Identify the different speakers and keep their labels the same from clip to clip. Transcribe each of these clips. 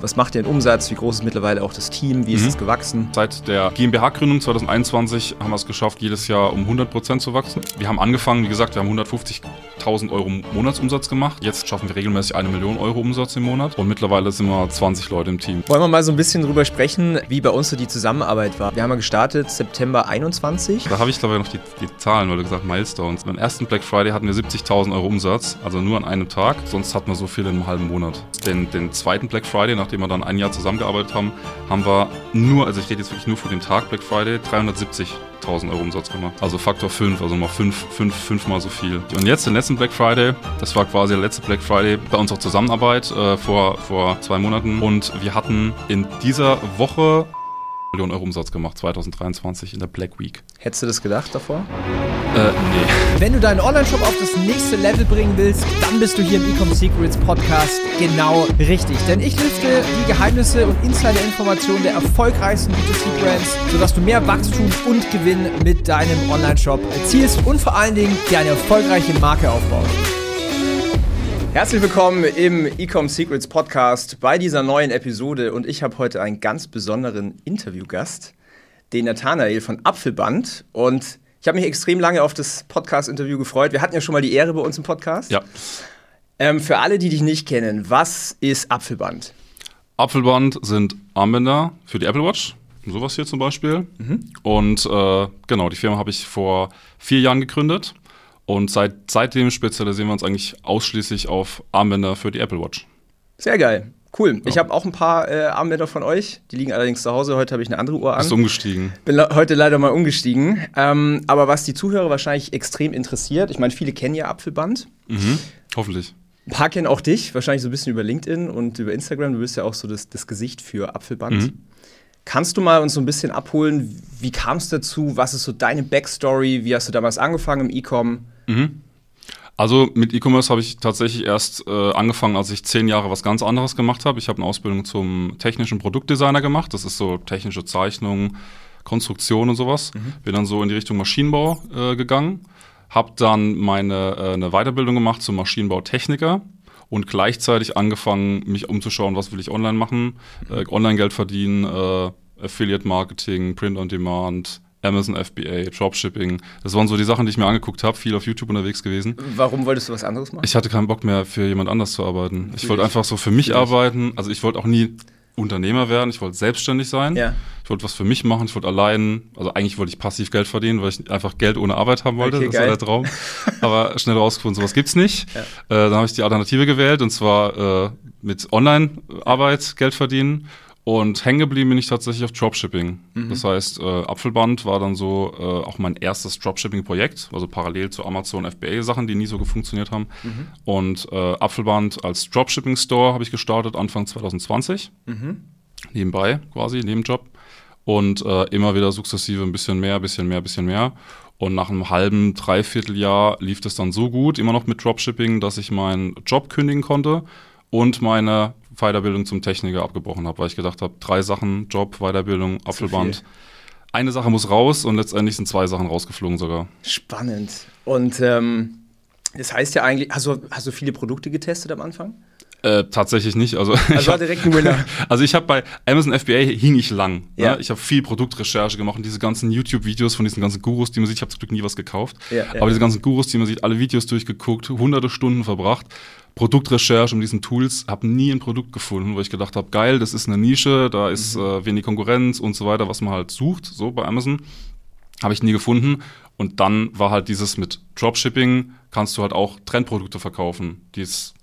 Speaker 1: Was macht ihr in Umsatz? Wie groß ist mittlerweile auch das Team? Wie ist
Speaker 2: Mhm.
Speaker 1: es gewachsen?
Speaker 2: Seit der GmbH-Gründung 2021 haben wir es geschafft, jedes Jahr um 100% zu wachsen. Wir haben angefangen, wie gesagt, wir haben 150.000 Euro Monatsumsatz gemacht. Jetzt schaffen wir regelmäßig eine Million Euro Umsatz im Monat und mittlerweile sind wir 20 Leute im Team.
Speaker 1: Wollen wir mal so ein bisschen drüber sprechen, wie bei uns so die Zusammenarbeit war? Wir haben ja gestartet September 21.
Speaker 2: Da habe ich dabei noch die, die Zahlen, weil du gesagt Milestones. Beim ersten Black Friday hatten wir 70.000 Euro Umsatz, also nur an einem Tag. Sonst hatten wir so viel in einem halben Monat. Den, den zweiten Black Friday, nachdem wir dann ein Jahr zusammengearbeitet haben, haben wir nur, also ich rede jetzt wirklich nur von dem Tag Black Friday, 370.000 Euro Umsatz gemacht. Also Faktor 5, also mal 5, 5, 5 mal so viel. Und jetzt den letzten Black Friday, das war quasi der letzte Black Friday bei unserer Zusammenarbeit äh, vor, vor zwei Monaten. Und wir hatten in dieser Woche Millionen Euro Umsatz gemacht, 2023 in der Black Week.
Speaker 1: Hättest du das gedacht davor?
Speaker 2: Äh, nee.
Speaker 3: Wenn du deinen Online-Shop auf das nächste Level bringen willst, dann bist du hier im Ecom Secrets Podcast genau richtig. Denn ich lüfte die Geheimnisse und Insider-Informationen der erfolgreichsten B2C-Brands, sodass du mehr Wachstum und Gewinn mit deinem Online-Shop erzielst und vor allen Dingen dir eine erfolgreiche Marke aufbaust.
Speaker 1: Herzlich willkommen im Ecom Secrets Podcast bei dieser neuen Episode und ich habe heute einen ganz besonderen Interviewgast, den Nathanael von Apfelband und ich habe mich extrem lange auf das Podcast-Interview gefreut. Wir hatten ja schon mal die Ehre bei uns im Podcast.
Speaker 2: Ja.
Speaker 1: Ähm, für alle, die dich nicht kennen, was ist Apfelband?
Speaker 2: Apfelband sind Armbänder für die Apple Watch. Sowas hier zum Beispiel. Und äh, genau, die Firma habe ich vor vier Jahren gegründet. Und seit, seitdem spezialisieren wir uns eigentlich ausschließlich auf Armbänder für die Apple Watch.
Speaker 1: Sehr geil. Cool. Ich habe auch ein paar äh, Armbänder von euch. Die liegen allerdings zu Hause. Heute habe ich eine andere Uhr an.
Speaker 2: Bist umgestiegen.
Speaker 1: Bin le- heute leider mal umgestiegen. Ähm, aber was die Zuhörer wahrscheinlich extrem interessiert, ich meine, viele kennen ja Apfelband.
Speaker 2: Mhm. Hoffentlich.
Speaker 1: Ein paar kennen auch dich, wahrscheinlich so ein bisschen über LinkedIn und über Instagram. Du bist ja auch so das, das Gesicht für Apfelband.
Speaker 2: Mhm.
Speaker 1: Kannst du mal uns so ein bisschen abholen, wie kam es dazu? Was ist so deine Backstory? Wie hast du damals angefangen im E-Com?
Speaker 2: Also mit E-Commerce habe ich tatsächlich erst äh, angefangen, als ich zehn Jahre was ganz anderes gemacht habe. Ich habe eine Ausbildung zum technischen Produktdesigner gemacht. Das ist so technische Zeichnung, Konstruktion und sowas. Bin dann so in die Richtung Maschinenbau äh, gegangen. Habe dann meine äh, eine Weiterbildung gemacht zum Maschinenbautechniker und gleichzeitig angefangen, mich umzuschauen, was will ich online machen. Äh, Online-Geld verdienen, äh, Affiliate-Marketing, Print-on-Demand, Amazon FBA, Dropshipping. Das waren so die Sachen, die ich mir angeguckt habe, viel auf YouTube unterwegs gewesen.
Speaker 1: Warum wolltest du was anderes machen?
Speaker 2: Ich hatte keinen Bock mehr, für jemand anders zu arbeiten. Ich
Speaker 1: Natürlich.
Speaker 2: wollte einfach so für mich
Speaker 1: Natürlich.
Speaker 2: arbeiten. Also ich wollte auch nie Unternehmer werden. Ich wollte selbstständig sein.
Speaker 1: Ja.
Speaker 2: Ich wollte was für mich machen. Ich wollte allein, also eigentlich wollte ich passiv Geld verdienen, weil ich einfach Geld ohne Arbeit haben wollte.
Speaker 1: Okay,
Speaker 2: das
Speaker 1: geil.
Speaker 2: war der Traum. Aber schnell rausgefunden, sowas gibt's nicht.
Speaker 1: Ja.
Speaker 2: Äh, dann habe ich die Alternative gewählt und zwar äh, mit Online-Arbeit Geld verdienen. Und hängen geblieben bin ich tatsächlich auf Dropshipping.
Speaker 1: Mhm.
Speaker 2: Das heißt, äh, Apfelband war dann so äh, auch mein erstes Dropshipping-Projekt, also parallel zu Amazon FBA-Sachen, die nie so funktioniert haben.
Speaker 1: Mhm.
Speaker 2: Und äh, Apfelband als Dropshipping-Store habe ich gestartet Anfang 2020.
Speaker 1: Mhm.
Speaker 2: Nebenbei quasi, Nebenjob. Und äh, immer wieder sukzessive ein bisschen mehr, bisschen mehr, bisschen mehr. Und nach einem halben, dreiviertel Jahr lief das dann so gut, immer noch mit Dropshipping, dass ich meinen Job kündigen konnte und meine Weiterbildung zum Techniker abgebrochen habe, weil ich gedacht habe, drei Sachen, Job, Weiterbildung, Apfelband. Eine Sache muss raus und letztendlich sind zwei Sachen rausgeflogen sogar.
Speaker 1: Spannend. Und ähm, das heißt ja eigentlich, hast du, hast du viele Produkte getestet am Anfang?
Speaker 2: Äh, tatsächlich nicht. Also, ich
Speaker 1: Also war
Speaker 2: hab-
Speaker 1: direkt ein Winner.
Speaker 2: Also ich habe bei Amazon FBA hing ich lang.
Speaker 1: Ja.
Speaker 2: Ne? Ich habe viel Produktrecherche gemacht und diese ganzen YouTube-Videos von diesen ganzen Gurus, die man sieht, ich habe zum Glück nie was gekauft,
Speaker 1: Ja, ja,
Speaker 2: aber diese ganzen Gurus, die man sieht, alle Videos durchgeguckt, hunderte Stunden verbracht, Produktrecherche mit diesen Tools, habe nie ein Produkt gefunden, wo ich gedacht habe, geil, das ist eine Nische, da ist
Speaker 1: Mhm.
Speaker 2: äh, wenig Konkurrenz und so weiter, was man halt sucht, so bei Amazon. Habe ich nie gefunden. Und dann war halt dieses mit Dropshipping, kannst du halt auch Trendprodukte verkaufen, die es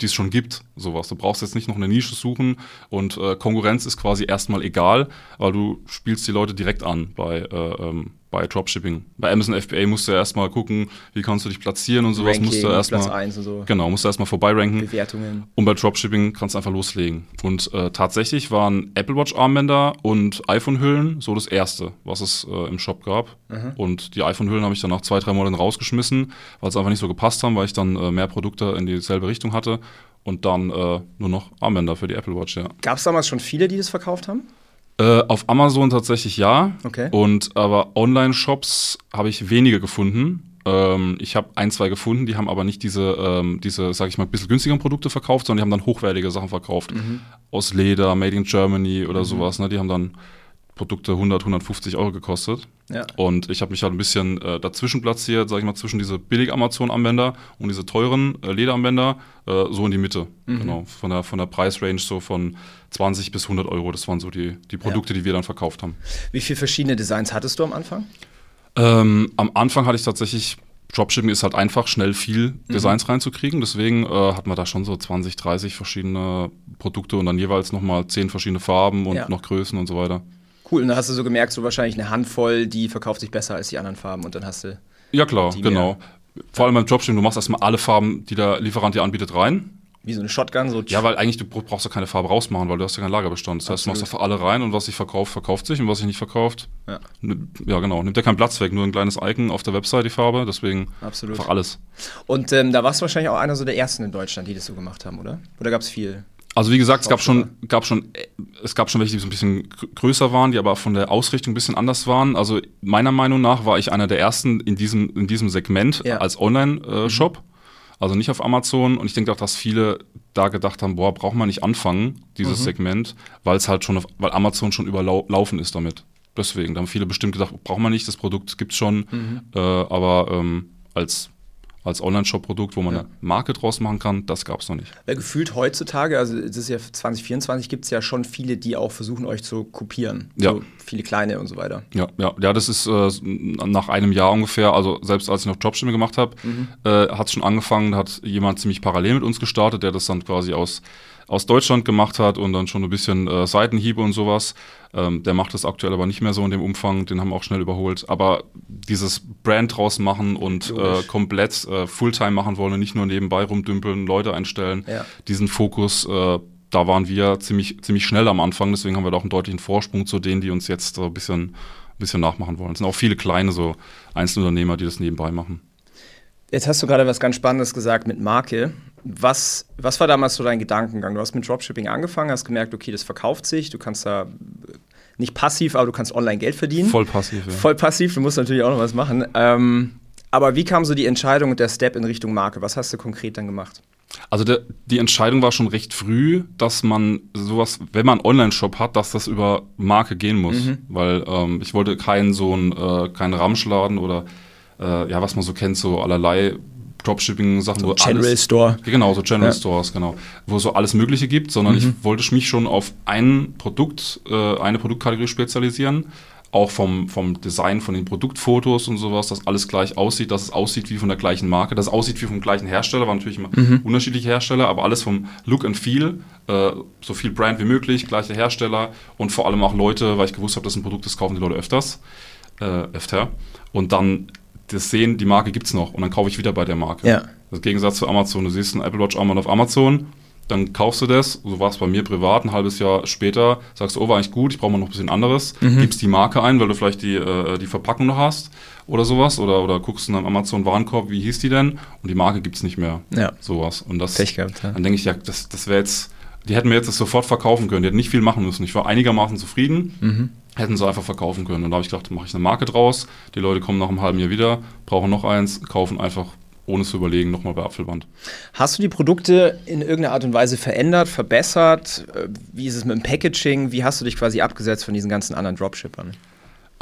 Speaker 2: die es schon gibt, sowas. Du brauchst jetzt nicht noch eine Nische suchen und äh, Konkurrenz ist quasi erstmal egal, weil du spielst die Leute direkt an bei, äh, ähm, bei Dropshipping. Bei Amazon FBA musst du ja erstmal gucken, wie kannst du dich platzieren und sowas. musst du
Speaker 1: Platz
Speaker 2: erstmal
Speaker 1: 1 und so.
Speaker 2: genau, musst du erstmal vorbeiranken.
Speaker 1: Bewertungen.
Speaker 2: Und bei Dropshipping kannst du einfach loslegen. Und äh, tatsächlich waren Apple Watch Armbänder und iPhone-Hüllen so das erste, was es äh, im Shop gab. Und die iPhone-Hüllen habe ich dann nach zwei, drei Monaten rausgeschmissen, weil es einfach nicht so gepasst haben, weil ich dann äh, mehr Produkte in dieselbe Richtung hatte. Und dann äh, nur noch Armbänder für die Apple Watch, ja.
Speaker 1: Gab es damals schon viele, die das verkauft haben?
Speaker 2: Äh, auf Amazon tatsächlich ja.
Speaker 1: Okay.
Speaker 2: Und aber Online-Shops habe ich wenige gefunden. Ähm, ich habe ein, zwei gefunden, die haben aber nicht diese, ähm, diese sage ich mal, ein bisschen günstigeren Produkte verkauft, sondern die haben dann hochwertige Sachen verkauft.
Speaker 1: Mhm.
Speaker 2: Aus Leder, Made in Germany oder sowas. Ne? Die haben dann Produkte 100, 150 Euro gekostet.
Speaker 1: Ja.
Speaker 2: Und ich habe mich halt ein bisschen äh, dazwischen platziert, sage ich mal, zwischen diese billig Amazon-Anwender und diese teuren äh, Lederanwender, äh, so in die Mitte.
Speaker 1: Mhm.
Speaker 2: Genau, von der, von der Preisrange so von 20 bis 100 Euro. Das waren so die, die Produkte, die wir dann verkauft haben.
Speaker 1: Wie viele verschiedene Designs hattest du am Anfang?
Speaker 2: Ähm, am Anfang hatte ich tatsächlich, Dropshipping ist halt einfach, schnell viel
Speaker 1: Mhm.
Speaker 2: Designs reinzukriegen. Deswegen äh, hatten wir da schon so 20, 30 verschiedene Produkte und dann jeweils nochmal 10 verschiedene Farben und
Speaker 1: Ja.
Speaker 2: noch Größen und so weiter.
Speaker 1: Cool, und dann hast du so gemerkt, so wahrscheinlich eine Handvoll, die verkauft sich besser als die anderen Farben und dann hast du.
Speaker 2: Ja, klar, genau. Vor allem beim Dropshipping, du machst erstmal alle Farben, die der Lieferant dir anbietet, rein.
Speaker 1: Wie so eine Shotgun, so
Speaker 2: Ja, weil eigentlich du brauchst ja keine Farbe rausmachen, weil du hast ja keinen Lagerbestand. Das heißt, du machst
Speaker 1: Absolut.
Speaker 2: einfach alle rein und was sich verkauft, verkauft sich und was sich nicht verkauft,
Speaker 1: Ja.
Speaker 2: ja genau, nimmt ja keinen Platz weg, nur ein kleines Icon auf der Website, die Farbe, deswegen
Speaker 1: Absolut.
Speaker 2: einfach alles.
Speaker 1: Und ähm, da warst du wahrscheinlich auch einer so der ersten in Deutschland, die das so gemacht haben, oder? Oder gab es viel?
Speaker 2: Also wie gesagt, es gab schon, gab schon, es gab schon welche, die so ein bisschen gr- größer waren, die aber von der Ausrichtung ein bisschen anders waren. Also meiner Meinung nach war ich einer der ersten in diesem, in diesem Segment
Speaker 1: Ja.
Speaker 2: als Online-Shop. Also nicht auf Amazon. Und ich denke auch, dass viele da gedacht haben, boah, braucht man nicht anfangen, dieses Segment, weil es halt schon, auf, weil Amazon schon überlaufen ist damit. Deswegen, da haben viele bestimmt gedacht, braucht man nicht, das Produkt gibt's schon. Äh, aber ähm, als, als Online-Shop-Produkt, wo man
Speaker 1: Ja.
Speaker 2: eine Marke draus machen kann, das gab's noch nicht.
Speaker 1: Gefühlt heutzutage, also es ist ja 2024, gibt es ja schon viele, die auch versuchen, euch zu kopieren.
Speaker 2: Ja.
Speaker 1: So viele kleine und so weiter.
Speaker 2: Ja, ja, ja, das ist äh, nach einem Jahr ungefähr, also selbst als ich noch Dropshipping gemacht habe, äh, hat es schon angefangen, hat jemand ziemlich parallel mit uns gestartet, der das dann quasi aus, aus Deutschland gemacht hat und dann schon ein bisschen äh, Seitenhiebe und sowas. Ähm, der macht das aktuell aber nicht mehr so in dem Umfang, den haben wir auch schnell überholt. Aber dieses Brand draus machen und äh, komplett äh, Fulltime machen wollen und nicht nur nebenbei rumdümpeln, Leute einstellen,
Speaker 1: Ja.
Speaker 2: diesen Fokus, äh, da waren wir ziemlich, ziemlich schnell am Anfang, deswegen haben wir da auch einen deutlichen Vorsprung zu denen, die uns jetzt so ein bisschen, ein bisschen nachmachen wollen. Es sind auch viele kleine so Einzelunternehmer, die das nebenbei machen.
Speaker 1: Jetzt hast du gerade was ganz Spannendes gesagt mit Marke. Was, was war damals so dein Gedankengang? Du hast mit Dropshipping angefangen, hast gemerkt, okay, das verkauft sich, du kannst da äh, nicht passiv, aber du kannst online Geld verdienen.
Speaker 2: Voll passiv, ja.
Speaker 1: Voll passiv, du musst natürlich auch noch was machen. Ähm, aber wie kam so die Entscheidung und der Step in Richtung Marke? Was hast du konkret dann gemacht?
Speaker 2: Also der, die Entscheidung war schon recht früh, dass man sowas, wenn man einen Online-Shop hat, dass das über Marke gehen muss. Weil ähm, ich wollte keinen so einen, äh, keinen Ramschladen oder äh, ja, was man so kennt, so allerlei Dropshipping-Sachen, wo
Speaker 1: General
Speaker 2: alles,
Speaker 1: Store.
Speaker 2: Genau, so General
Speaker 1: Ja.
Speaker 2: Stores, genau. Wo so alles Mögliche gibt, sondern ich wollte mich schon auf ein Produkt, äh, eine Produktkategorie spezialisieren. Auch vom, vom Design, von den Produktfotos und sowas, dass alles gleich aussieht, dass es aussieht wie von der gleichen Marke, dass es aussieht wie vom gleichen Hersteller, waren natürlich immer unterschiedliche Hersteller, aber alles vom Look and Feel, äh, so viel Brand wie möglich, gleiche Hersteller und vor allem auch Leute, weil ich gewusst habe, dass ein Produkt ist, kaufen die Leute öfters, äh, öfter. Und dann das sehen, die Marke gibt es noch und dann kaufe ich wieder bei der Marke.
Speaker 1: Ja.
Speaker 2: Das Gegensatz zu Amazon. Du siehst ein Apple Watch Armband auf Amazon, dann kaufst du das, so war es bei mir privat, ein halbes Jahr später, sagst du, oh, war eigentlich gut, ich brauche mal noch ein bisschen anderes, gibst die Marke ein, weil du vielleicht die, äh, die Verpackung noch hast oder sowas, oder, oder guckst in einem Amazon-Warenkorb, wie hieß die denn, und die Marke gibt es nicht mehr.
Speaker 1: Ja.
Speaker 2: Sowas. Und das,
Speaker 1: Pech gehabt, ja.
Speaker 2: dann denke ich, ja, das, das wäre jetzt, die hätten mir jetzt das sofort verkaufen können, die hätten nicht viel machen müssen. Ich war einigermaßen zufrieden,
Speaker 1: Mhm.
Speaker 2: Hätten sie einfach verkaufen können. Und da habe ich gedacht, mache ich eine Marke draus, die Leute kommen nach einem halben Jahr wieder, brauchen noch eins, kaufen einfach ohne zu überlegen nochmal bei Apfelband.
Speaker 1: Hast du die Produkte in irgendeiner Art und Weise verändert, verbessert? Äh, Wie ist es mit dem Packaging? Wie hast du dich quasi abgesetzt von diesen ganzen anderen Dropshippern?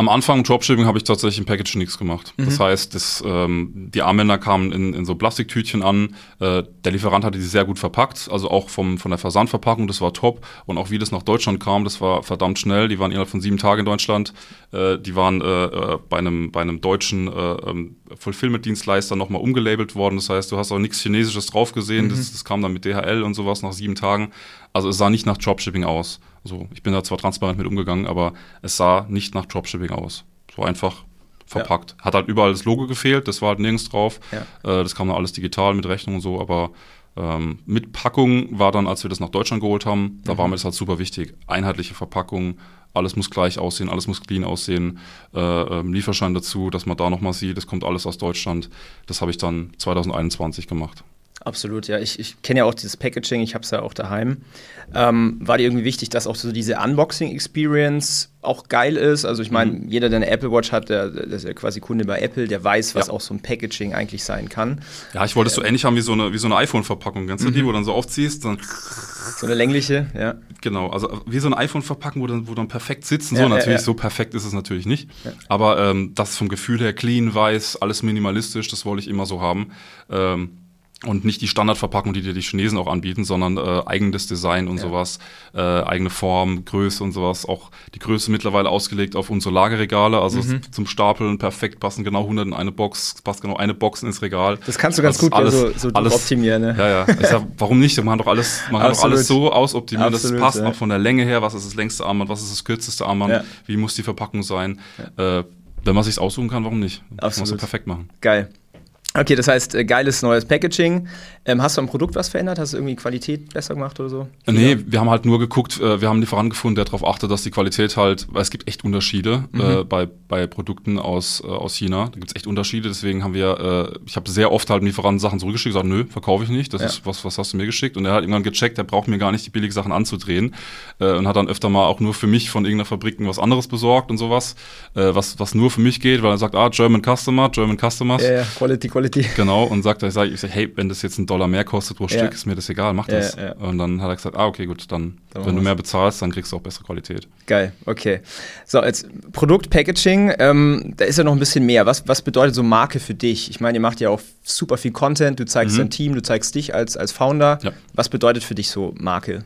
Speaker 2: Am Anfang im Dropshipping habe ich tatsächlich im Packaging nichts gemacht. Das
Speaker 1: Mhm.
Speaker 2: heißt, das, ähm, die Armbänder kamen in, in so Plastiktütchen an. Äh, der Lieferant hatte die sehr gut verpackt, also auch vom, von der Versandverpackung, das war top. Und auch wie das nach Deutschland kam, das war verdammt schnell. Die waren innerhalb von sieben Tagen in Deutschland. Äh, die waren äh, äh, bei, einem, bei einem deutschen äh, ähm, Fulfillment-Dienstleister nochmal umgelabelt worden. Das heißt, du hast auch nichts Chinesisches drauf gesehen. Das, das kam dann mit DHL und sowas nach sieben Tagen. Also es sah nicht nach Dropshipping aus. Also ich bin da zwar transparent mit umgegangen, aber es sah nicht nach Dropshipping aus. So einfach verpackt. Hat halt überall das Logo gefehlt, das war halt nirgends drauf.
Speaker 1: Ja.
Speaker 2: Äh, das kam dann alles digital mit Rechnung und so, aber ähm, mit Packung war dann, als wir das nach Deutschland geholt haben, da war mir das halt super wichtig. Einheitliche Verpackung, alles muss gleich aussehen, alles muss clean aussehen, äh, ähm, Lieferschein dazu, dass man da nochmal sieht, das kommt alles aus Deutschland. Das habe ich dann 2021 gemacht.
Speaker 1: Absolut, ja. Ich, ich kenne ja auch dieses Packaging, ich habe es ja auch daheim. Ähm, war dir irgendwie wichtig, dass auch so diese Unboxing-Experience auch geil ist? Also ich meine, mhm. jeder, der eine Apple Watch hat, der, der, ist ja quasi Kunde bei Apple, der weiß, was ja. auch so ein Packaging eigentlich sein kann.
Speaker 2: Ja, ich wollte es so ähnlich haben wie so eine, wie so eine iPhone-Verpackung. Du mhm. die, wo du dann so aufziehst, dann
Speaker 1: so eine längliche, ja.
Speaker 2: Genau, also wie so ein iPhone-Verpackung, wo dann, wo dann perfekt sitzen. Ja, so, natürlich, ja, so perfekt ist es natürlich nicht. Aber ähm, das vom Gefühl her clean, weiß, alles minimalistisch, das wollte ich immer so haben. Ähm, und nicht die Standardverpackung, die dir die Chinesen auch anbieten, sondern äh, eigenes Design und ja. sowas, äh, eigene Form, Größe und sowas. Auch die Größe mittlerweile ausgelegt auf unsere Lagerregale, also mhm. zum Stapeln perfekt passen genau 100 in eine Box, passt genau eine Box ins Regal.
Speaker 1: Das kannst du ganz gut
Speaker 2: alles, so, so alles, optimieren. Ne? Ja, ja. Sag, warum nicht? Man kann doch alles, man kann doch alles so ausoptimieren, dass es passt ja. auch von der Länge her. Was ist das längste Armband? Was ist das kürzeste Armband? Ja. Wie muss die Verpackung sein? Äh, wenn man sich aussuchen kann, warum nicht? Absolut. Kann man perfekt machen.
Speaker 1: Geil. Okay, das heißt, äh, geiles neues Packaging. Ähm, hast du am Produkt was verändert? Hast du irgendwie Qualität besser gemacht oder so?
Speaker 2: Nee, wir haben halt nur geguckt, äh, wir haben einen Lieferanten gefunden, der darauf achtet, dass die Qualität halt, weil es gibt echt Unterschiede mhm. äh, bei, bei Produkten aus, äh, aus China. Da gibt es echt Unterschiede, deswegen haben wir, äh, ich habe sehr oft halt Lieferanten Sachen zurückgeschickt, gesagt, nö, verkaufe ich nicht, das ja. ist was, was hast du mir geschickt? Und er hat irgendwann gecheckt, der braucht mir gar nicht die billigen Sachen anzudrehen äh, und hat dann öfter mal auch nur für mich von irgendeiner Fabrik was anderes besorgt und sowas, was, was nur für mich geht, weil er sagt, ah, German Customer, German Customers.
Speaker 1: Ja, ja, Quality, Quality.
Speaker 2: Genau, und sagt, ich sage, ich sag, hey, wenn das jetzt ein Dollar mehr kostet pro Stück, ist mir das egal, mach das. Und dann hat er gesagt, ah, okay, gut, dann, dann wenn du mehr bezahlst, dann kriegst du auch bessere Qualität.
Speaker 1: Geil, okay. So, jetzt Produktpackaging, ähm, da ist ja noch ein bisschen mehr. Was, was bedeutet so Marke für dich? Ich meine, ihr macht ja auch super viel Content, du zeigst mhm. dein Team, du zeigst dich als, als Founder. Ja. Was bedeutet für dich so Marke?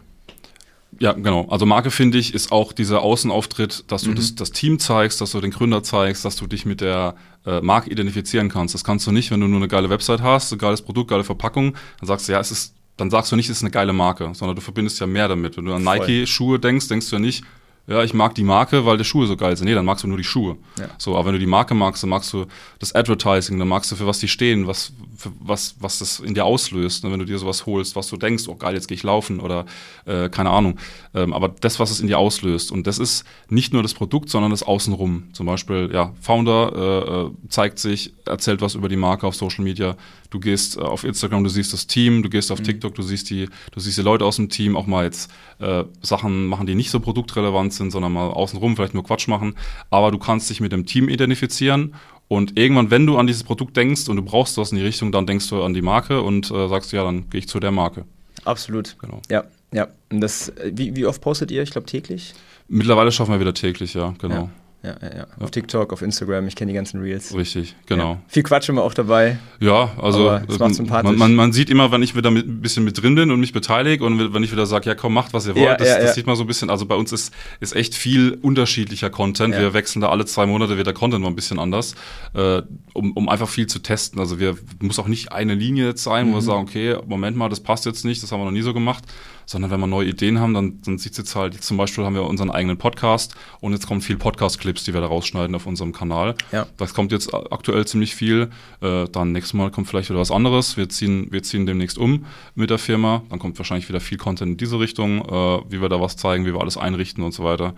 Speaker 2: Ja, genau. Also Marke finde ich ist auch dieser Außenauftritt, dass du mhm. das, das, Team zeigst, dass du den Gründer zeigst, dass du dich mit der äh, Marke identifizieren kannst. Das kannst du nicht, wenn du nur eine geile Website hast, ein geiles Produkt, geile Verpackung, dann sagst du, ja, es ist, dann sagst du nicht, es ist eine geile Marke, sondern du verbindest ja mehr damit. Wenn du an Nike-Schuhe denkst, denkst du ja nicht, ja, ich mag die Marke, weil die Schuhe so geil sind. Nee, dann magst du nur die Schuhe. Ja. So, aber wenn du die Marke magst, dann magst du das Advertising, dann magst du, für was die stehen, was, was, was das in dir auslöst. Ne? Wenn du dir sowas holst, was du denkst, oh geil, jetzt gehe ich laufen oder äh, keine Ahnung. Ähm, aber das, was es in dir auslöst. Und das ist nicht nur das Produkt, sondern das Außenrum. Zum Beispiel, ja, Founder äh, äh zeigt sich, erzählt was über die Marke auf Social Media. Du gehst äh, auf Instagram, du siehst das Team, du gehst auf mhm. TikTok, du siehst die, du siehst die Leute aus dem Team auch mal jetzt äh, Sachen machen, die nicht so produktrelevant sind, sondern mal außenrum vielleicht nur Quatsch machen. Aber du kannst dich mit dem Team identifizieren und irgendwann, wenn du an dieses Produkt denkst und du brauchst was in die Richtung, dann denkst du an die Marke und äh, sagst, ja, dann gehe ich zu der Marke.
Speaker 1: Absolut. Genau. Ja, ja. Und das, wie, wie oft postet ihr? Ich glaube täglich?
Speaker 2: Mittlerweile schaffen wir wieder täglich, ja, genau.
Speaker 1: Ja ja, ja, ja. Auf TikTok, auf Instagram, ich kenne die ganzen Reels.
Speaker 2: Richtig, genau.
Speaker 1: Ja. Viel Quatsch immer auch dabei.
Speaker 2: Ja, also man, man, man, sieht immer, wenn ich wieder mit, ein bisschen mit drin bin und mich beteilige und wenn ich wieder sage, ja komm, macht, was ihr wollt, das, das sieht man so ein bisschen, also bei uns ist, ist echt viel unterschiedlicher Content. Wir wechseln da alle zwei Monate, wird der Content mal ein bisschen anders, äh, um, um einfach viel zu testen. Also wir muss auch nicht eine Linie jetzt sein, mhm. wo wir sagen, okay, Moment mal, das passt jetzt nicht, das haben wir noch nie so gemacht, sondern wenn wir neue Ideen haben, dann, dann sieht es jetzt halt, zum Beispiel haben wir unseren eigenen Podcast und jetzt kommen viel Podcast-Clips, die wir da rausschneiden auf unserem Kanal. Ja. Das kommt jetzt aktuell ziemlich viel. Äh, dann nächstes Mal kommt vielleicht wieder was anderes. Wir ziehen, wir ziehen demnächst um mit der Firma. Dann kommt wahrscheinlich wieder viel Content in diese Richtung, äh, wie wir da was zeigen, wie wir alles einrichten und so weiter.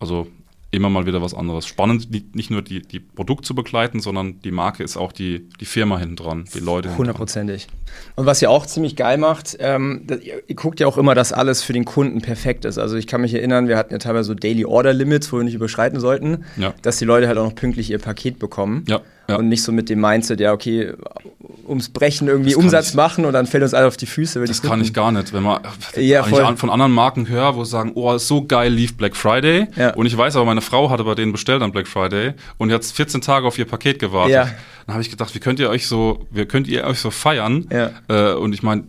Speaker 2: Also immer mal wieder was anderes. Spannend, nicht nur die, die Produkt zu begleiten, sondern die Marke ist auch die, die Firma hinten dran, die Leute.
Speaker 1: Hundertprozentig. Und was ihr auch ziemlich geil macht, ähm, ihr, ihr, guckt ja auch immer, dass alles für den Kunden perfekt ist. Also ich kann mich erinnern, wir hatten ja teilweise so Daily Order Limits, wo wir nicht überschreiten sollten, ja. dass die Leute halt auch noch pünktlich ihr Paket bekommen. Ja. Ja. Und nicht so mit dem Mindset, ja, okay, ums Brechen irgendwie Umsatz ich, machen und dann fällt uns alle auf die Füße.
Speaker 2: Das kann ich gar nicht. Wenn man ja, voll. von anderen Marken höre, wo sie sagen, oh, so geil, lief Black Friday. Ja. Und ich weiß aber, meine Frau hatte bei denen bestellt am Black Friday und hat 14 Tage auf ihr Paket gewartet. Ja. Dann habe ich gedacht, wie könnt ihr euch so, wie könnt ihr euch so feiern? Äh, und ich meine,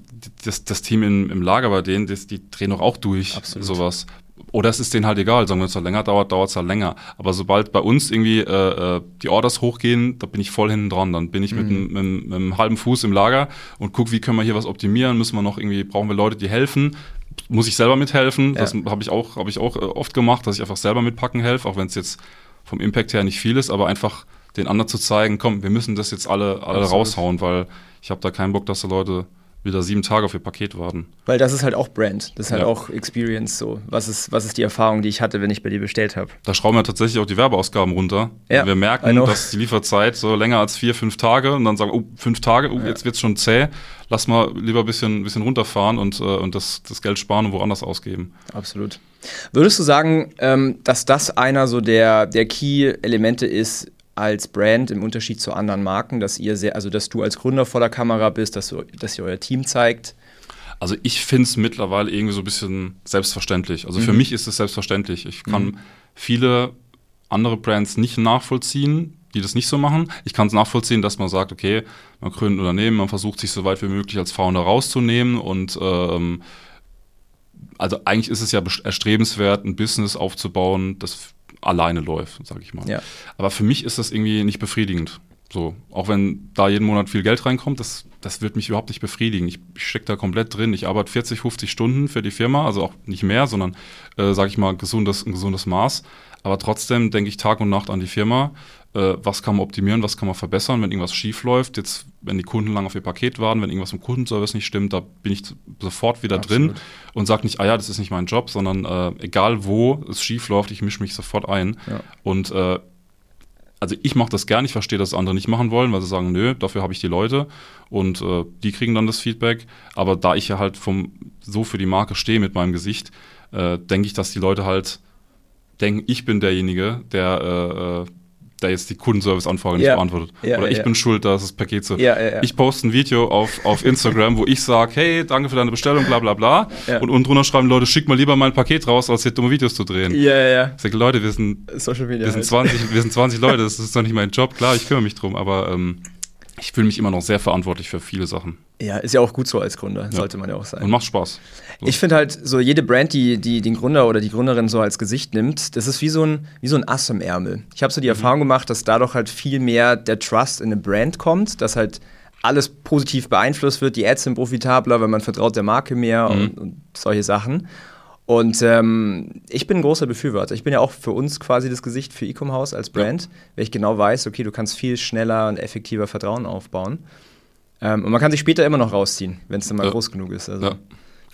Speaker 2: das, das Team im, im Lager bei denen, das, die drehen doch auch durch Absolut. sowas. Oder es ist denen halt egal, sagen wir, wenn es halt länger dauert, dauert es halt länger. Aber sobald bei uns irgendwie äh, äh, die Orders hochgehen, da bin ich voll hinten dran. Dann bin ich mhm. mit, einem, mit, mit, einem halben Fuß im Lager und guck, wie können wir hier was optimieren? Müssen wir noch irgendwie, brauchen wir Leute, die helfen? Muss ich selber mithelfen? Ja. Das habe ich auch, habe ich auch äh, oft gemacht, dass ich einfach selber mitpacken helfe, auch wenn es jetzt vom Impact her nicht viel ist, aber einfach den anderen zu zeigen, komm, wir müssen das jetzt alle, alle raushauen, weil ich habe da keinen Bock, dass die Leute wieder sieben Tage auf ihr Paket warten.
Speaker 1: Weil das ist halt auch Brand, das ist halt
Speaker 2: Ja.
Speaker 1: auch Experience so. Was ist, was ist die Erfahrung, die ich hatte, wenn ich bei dir bestellt habe?
Speaker 2: Da schrauben wir tatsächlich auch die Werbeausgaben runter.
Speaker 1: Ja,
Speaker 2: wir merken, dass die Lieferzeit so länger als vier, fünf Tage und dann sagen, oh, fünf Tage, oh, jetzt wird's schon zäh. Lass mal lieber ein bisschen, bisschen runterfahren und, äh, und das, das Geld sparen und woanders ausgeben.
Speaker 1: Absolut. Würdest du sagen, ähm, dass das einer so der, der Key-Elemente ist als Brand im Unterschied zu anderen Marken, dass ihr sehr, also dass du als Gründer vor der Kamera bist, dass, du, dass ihr euer Team zeigt?
Speaker 2: Also ich finde es mittlerweile irgendwie so ein bisschen selbstverständlich. Also für mich ist es selbstverständlich. Ich kann viele andere Brands nicht nachvollziehen, die das nicht so machen. Ich kann es nachvollziehen, dass man sagt, okay, man gründet ein Unternehmen, man versucht sich so weit wie möglich als Founder rauszunehmen und ähm, also eigentlich ist es ja erstrebenswert, ein Business aufzubauen, das alleine läuft, sage ich mal.
Speaker 1: Ja.
Speaker 2: Aber für mich ist das irgendwie nicht befriedigend. So, auch wenn da jeden Monat viel Geld reinkommt, das, das wird mich überhaupt nicht befriedigen. Ich, ich stecke da komplett drin. Ich arbeite 40, 50 Stunden für die Firma, also auch nicht mehr, sondern, äh, sage ich mal, gesundes, ein gesundes Maß. Aber trotzdem denke ich Tag und Nacht an die Firma. Äh, was kann man optimieren, was kann man verbessern, wenn irgendwas schief läuft. Jetzt, wenn die Kunden lang auf ihr Paket warten, wenn irgendwas im Kundenservice nicht stimmt, da bin ich sofort wieder drin
Speaker 1: Absolut.
Speaker 2: und sage nicht, ah ja, das ist nicht mein Job, sondern äh, egal wo es schief läuft, ich mische mich sofort ein.
Speaker 1: Ja.
Speaker 2: Und äh, also ich mache das gern, ich verstehe, dass andere nicht machen wollen, weil sie sagen, nö, dafür habe ich die Leute und äh, die kriegen dann das Feedback. Aber da ich ja halt vom so für die Marke stehe mit meinem Gesicht, äh, denke ich, dass die Leute halt denken, ich bin derjenige, der, äh, der jetzt die Kundenservice-Anfrage nicht
Speaker 1: Ja.
Speaker 2: beantwortet.
Speaker 1: Ja,
Speaker 2: Oder ich bin schuld, dass das Paket so.
Speaker 1: Ja, ja, ja.
Speaker 2: Ich poste ein Video auf, auf Instagram, wo ich sage, hey, danke für deine Bestellung, bla bla bla. Und unten drunter schreiben Leute, schick mal lieber mein Paket raus, als hier dumme Videos zu drehen.
Speaker 1: Ja, ja, ja.
Speaker 2: Ich sage, Leute, wir sind
Speaker 1: Social Media.
Speaker 2: wir sind,
Speaker 1: halt.
Speaker 2: 20, wir sind 20 Leute, das ist doch nicht mein Job. Klar, ich kümmere mich drum, aber ähm, ich fühle mich immer noch sehr verantwortlich für viele Sachen.
Speaker 1: Ja, ist ja auch gut so als Gründer, sollte man ja auch sein.
Speaker 2: Und macht Spaß. So.
Speaker 1: Ich finde halt, so jede Brand, die, die den Gründer oder die Gründerin so als Gesicht nimmt, das ist wie so ein, wie so ein Ass im Ärmel. Ich habe so die
Speaker 2: Mhm.
Speaker 1: Erfahrung gemacht, dass dadurch halt viel mehr der Trust in eine Brand kommt, dass halt alles positiv beeinflusst wird, die Ads sind profitabler, weil man vertraut der Marke mehr
Speaker 2: Mhm.
Speaker 1: und, und solche Sachen. Und ähm, ich bin ein großer Befürworter. Ich bin ja auch für uns quasi das Gesicht für Ecom House als Brand, weil ich genau weiß, okay, du kannst viel schneller und effektiver Vertrauen aufbauen. Ähm, und man kann sich später immer noch rausziehen, wenn es dann mal
Speaker 2: Ja.
Speaker 1: groß genug ist. Also
Speaker 2: Ja,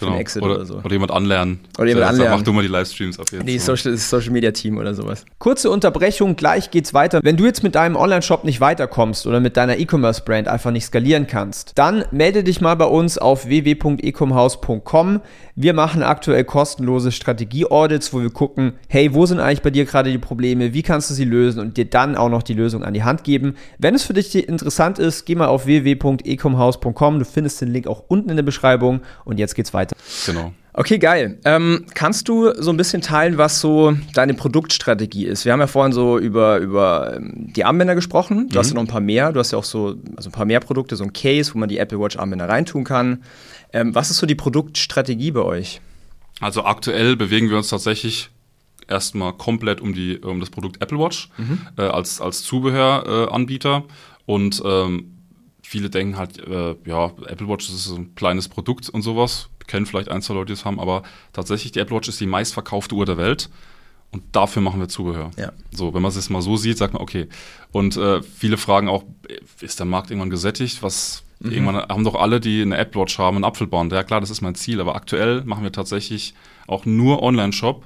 Speaker 1: einen Exit
Speaker 2: oder,
Speaker 1: oder so.
Speaker 2: oder jemand anlernen.
Speaker 1: Oder jemand
Speaker 2: sagt,
Speaker 1: anlernen.
Speaker 2: Mach du mal die Livestreams ab jetzt.
Speaker 1: Nee,
Speaker 2: so.
Speaker 1: Social, das Social Media Team oder sowas.
Speaker 3: Kurze Unterbrechung, gleich geht's weiter. Wenn du jetzt mit deinem Online-Shop nicht weiterkommst oder mit deiner E-Commerce-Brand einfach nicht skalieren kannst, dann melde dich mal bei uns auf www.ecomhouse.com. Wir machen aktuell kostenlose Strategie-Audits, wo wir gucken, hey, wo sind eigentlich bei dir gerade die Probleme, wie kannst du sie lösen und dir dann auch noch die Lösung an die Hand geben. Wenn es für dich interessant ist, geh mal auf www.ecomhouse.com. Du findest den Link auch unten in der Beschreibung und jetzt geht's weiter.
Speaker 2: Genau.
Speaker 1: Okay, geil. Ähm, kannst du so ein bisschen teilen, was so deine Produktstrategie ist? Wir haben ja vorhin so über, über ähm, die Armbänder gesprochen. Du hast ja noch ein paar mehr. Du hast ja auch so also ein paar mehr Produkte, so ein Case, wo man die Apple Watch Armbänder reintun kann. Ähm, was ist so die Produktstrategie bei euch?
Speaker 2: Also aktuell bewegen wir uns tatsächlich erstmal komplett um, die, um das Produkt Apple Watch äh, als, als Zubehöranbieter. Äh, und ähm, viele denken halt, äh, ja, Apple Watch ist so ein kleines Produkt und sowas. Kennen vielleicht ein, zwei Leute, die es haben, aber tatsächlich, die Apple Watch ist die meistverkaufte Uhr der Welt. Und dafür machen wir Zubehör.
Speaker 1: Ja.
Speaker 2: So, wenn man es jetzt mal so sieht, sagt man, okay. Und äh, viele fragen auch, ist der Markt irgendwann gesättigt? Was irgendwann haben doch alle, die eine Apple Watch haben, einen Apfelband. Ja klar, das ist mein Ziel, aber aktuell machen wir tatsächlich auch nur Online-Shop.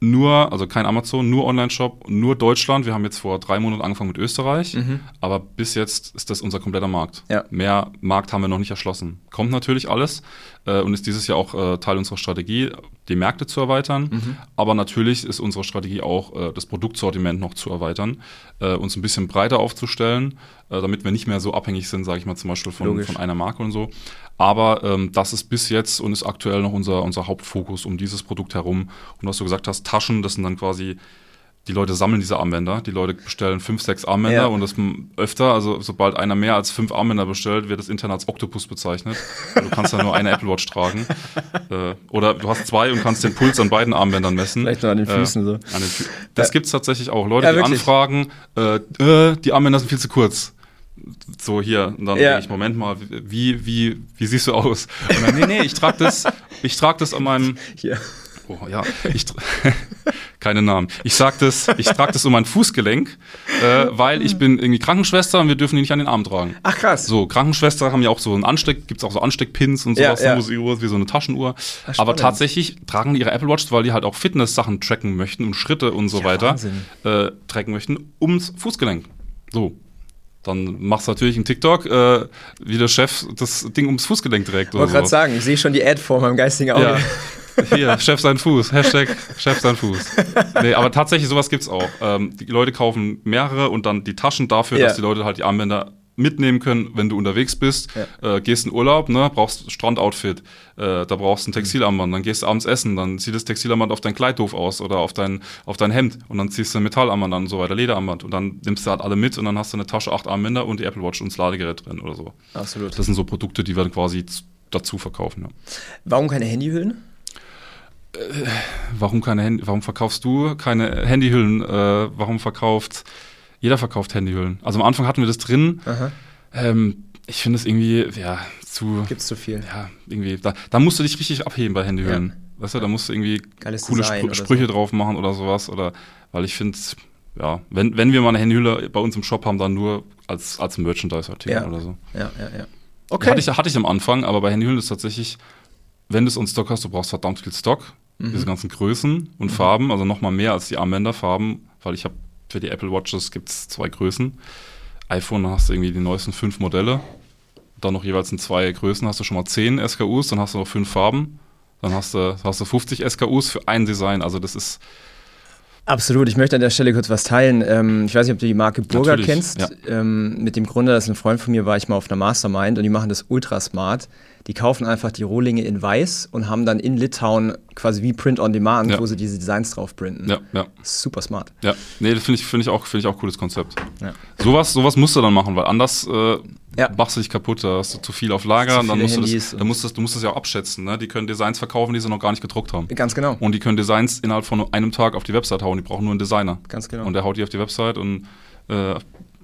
Speaker 2: Nur, also kein Amazon, nur Online-Shop, nur Deutschland. Wir haben jetzt vor drei Monaten angefangen mit Österreich, aber bis jetzt ist das unser kompletter Markt.
Speaker 1: Ja.
Speaker 2: Mehr Markt haben wir noch nicht erschlossen. Kommt natürlich alles äh, und ist dieses Jahr auch äh, Teil unserer Strategie, die Märkte zu erweitern. Aber natürlich ist unsere Strategie auch, äh, das Produktsortiment noch zu erweitern, äh, uns ein bisschen breiter aufzustellen, äh, damit wir nicht mehr so abhängig sind, sage ich mal zum Beispiel von,
Speaker 1: Logisch.
Speaker 2: von einer Marke und so. Aber ähm, das ist bis jetzt und ist aktuell noch unser, unser Hauptfokus um dieses Produkt herum. Und was du gesagt hast, Taschen, das sind dann quasi die Leute sammeln diese Armbänder. Die Leute bestellen fünf, sechs Armbänder
Speaker 1: Ja.
Speaker 2: und das öfter, also sobald einer mehr als fünf Armbänder bestellt, wird das intern als Oktopus bezeichnet. Weil Du kannst ja nur eine Apple Watch tragen. Äh, oder du hast zwei und kannst den Puls an beiden Armbändern messen.
Speaker 1: Vielleicht noch an den Füßen so.
Speaker 2: An den Fü das gibt's tatsächlich auch. Leute,
Speaker 1: Ja,
Speaker 2: die anfragen, äh, äh, die Armbänder sind viel zu kurz. So hier, und dann
Speaker 1: Ja.
Speaker 2: denke ich, Moment mal, wie, wie, wie siehst du aus? Und dann, nee, nee, ich trage das, ich trage das an meinem,
Speaker 1: Hier.
Speaker 2: Oh ja, ich keine Namen. Ich sag das, ich trage das um mein Fußgelenk, äh, weil ich bin irgendwie Krankenschwester und wir dürfen die nicht an den Arm tragen.
Speaker 1: Ach krass.
Speaker 2: So, Krankenschwester haben ja auch so einen Ansteck, gibt's auch so Ansteckpins und
Speaker 1: Ja,
Speaker 2: sowas,
Speaker 1: ja.
Speaker 2: so Uhr, wie so eine Taschenuhr.
Speaker 1: Ach,
Speaker 2: Aber tatsächlich tragen die ihre Apple Watch, weil die halt auch Fitness-Sachen tracken möchten und Schritte und so
Speaker 1: Ja,
Speaker 2: weiter äh, tracken möchten, ums Fußgelenk. So. Dann machst du natürlich einen TikTok, äh, wie der Chef das Ding ums Fußgelenk trägt
Speaker 1: Ich wollte gerade
Speaker 2: so.
Speaker 1: sagen, ich sehe schon die Ad vor meinem geistigen Auge.
Speaker 2: Ja. Hier, Chef sein Fuß. Hashtag Chef sein Fuß. Nee, aber tatsächlich, sowas gibt's auch. Ähm, die Leute kaufen mehrere und dann die Taschen dafür,
Speaker 1: Ja.
Speaker 2: dass die Leute halt die Armbänder mitnehmen können, wenn du unterwegs bist. Äh, gehst in Urlaub, ne, brauchst Strandoutfit, äh, da brauchst du ein Textilarmband, dann gehst du abends essen, dann sieht das Textilarmband auf dein Kleid doof aus oder auf dein, auf dein Hemd und dann ziehst du ein Metallarmband an und so weiter, Lederarmband und dann nimmst du halt alle mit und dann hast du eine Tasche, acht Armbänder und die Apple Watch und das Ladegerät drin oder so.
Speaker 1: Absolut.
Speaker 2: Das sind so Produkte, die wir dann quasi dazu verkaufen. Ja.
Speaker 1: Warum keine Handyhüllen?
Speaker 2: Warum keine Handy, warum verkaufst du keine Handyhüllen? Äh, warum verkauft jeder verkauft Handyhüllen? Also am Anfang hatten wir das drin. Ähm, ich finde es irgendwie ja zu
Speaker 1: Gibt's zu viel?
Speaker 2: ja irgendwie da, da musst du dich richtig abheben bei Handyhüllen. Weißt du, da musst du irgendwie
Speaker 1: Geiles
Speaker 2: coole Spr Sprüche
Speaker 1: so.
Speaker 2: drauf machen oder sowas oder weil ich finde ja, wenn, wenn wir mal eine Handyhülle bei uns im Shop haben, dann nur als, als Merchandise-Artikel
Speaker 1: Ja.
Speaker 2: oder so.
Speaker 1: Ja, ja, ja. Okay.
Speaker 2: Hatte, ich, hatte ich am Anfang, aber bei Handyhüllen ist tatsächlich, wenn du es on Stock hast, du brauchst verdammt viel Stock.
Speaker 1: Mhm.
Speaker 2: Diese ganzen Größen und Farben, also nochmal mehr als die Armbänderfarben, weil ich habe für die Apple Watches gibt es zwei Größen. iPhone hast du irgendwie die neuesten fünf Modelle. Dann noch jeweils in zwei Größen hast du schon mal zehn SKUs, dann hast du noch fünf Farben. Dann hast du, hast du 50 SKUs für ein Design. Also das ist,
Speaker 1: Absolut. Ich möchte an der Stelle kurz was teilen. Ähm, ich weiß nicht, ob du die Marke Burger
Speaker 2: Natürlich,
Speaker 1: kennst.
Speaker 2: ja.
Speaker 1: Ähm, mit dem Gründer, das ist ein Freund von mir, war ich mal auf einer Mastermind und die machen das ultra smart. Die kaufen einfach die Rohlinge in weiß und haben dann in Litauen quasi wie Print on Demand,
Speaker 2: Ja.
Speaker 1: wo sie diese Designs drauf printen.
Speaker 2: ja, ja.
Speaker 1: Super smart.
Speaker 2: Ja, nee, das finde ich, finde ich auch, finde ich auch cooles Konzept.
Speaker 1: Ja.
Speaker 2: Sowas, sowas musst du dann machen, weil anders äh,
Speaker 1: Ja.
Speaker 2: machst du dich kaputt, da hast du zu viel auf Lager und dann musst du,
Speaker 1: Handys
Speaker 2: das,
Speaker 1: und-
Speaker 2: dann musst du, das, du musst das ja auch abschätzen. Ne? Die können Designs verkaufen, die sie noch gar nicht gedruckt haben.
Speaker 1: Ganz genau.
Speaker 2: Und die können Designs innerhalb von nur einem Tag auf die Website hauen, die brauchen nur einen Designer.
Speaker 1: Ganz genau.
Speaker 2: Und der haut die auf die Website und äh,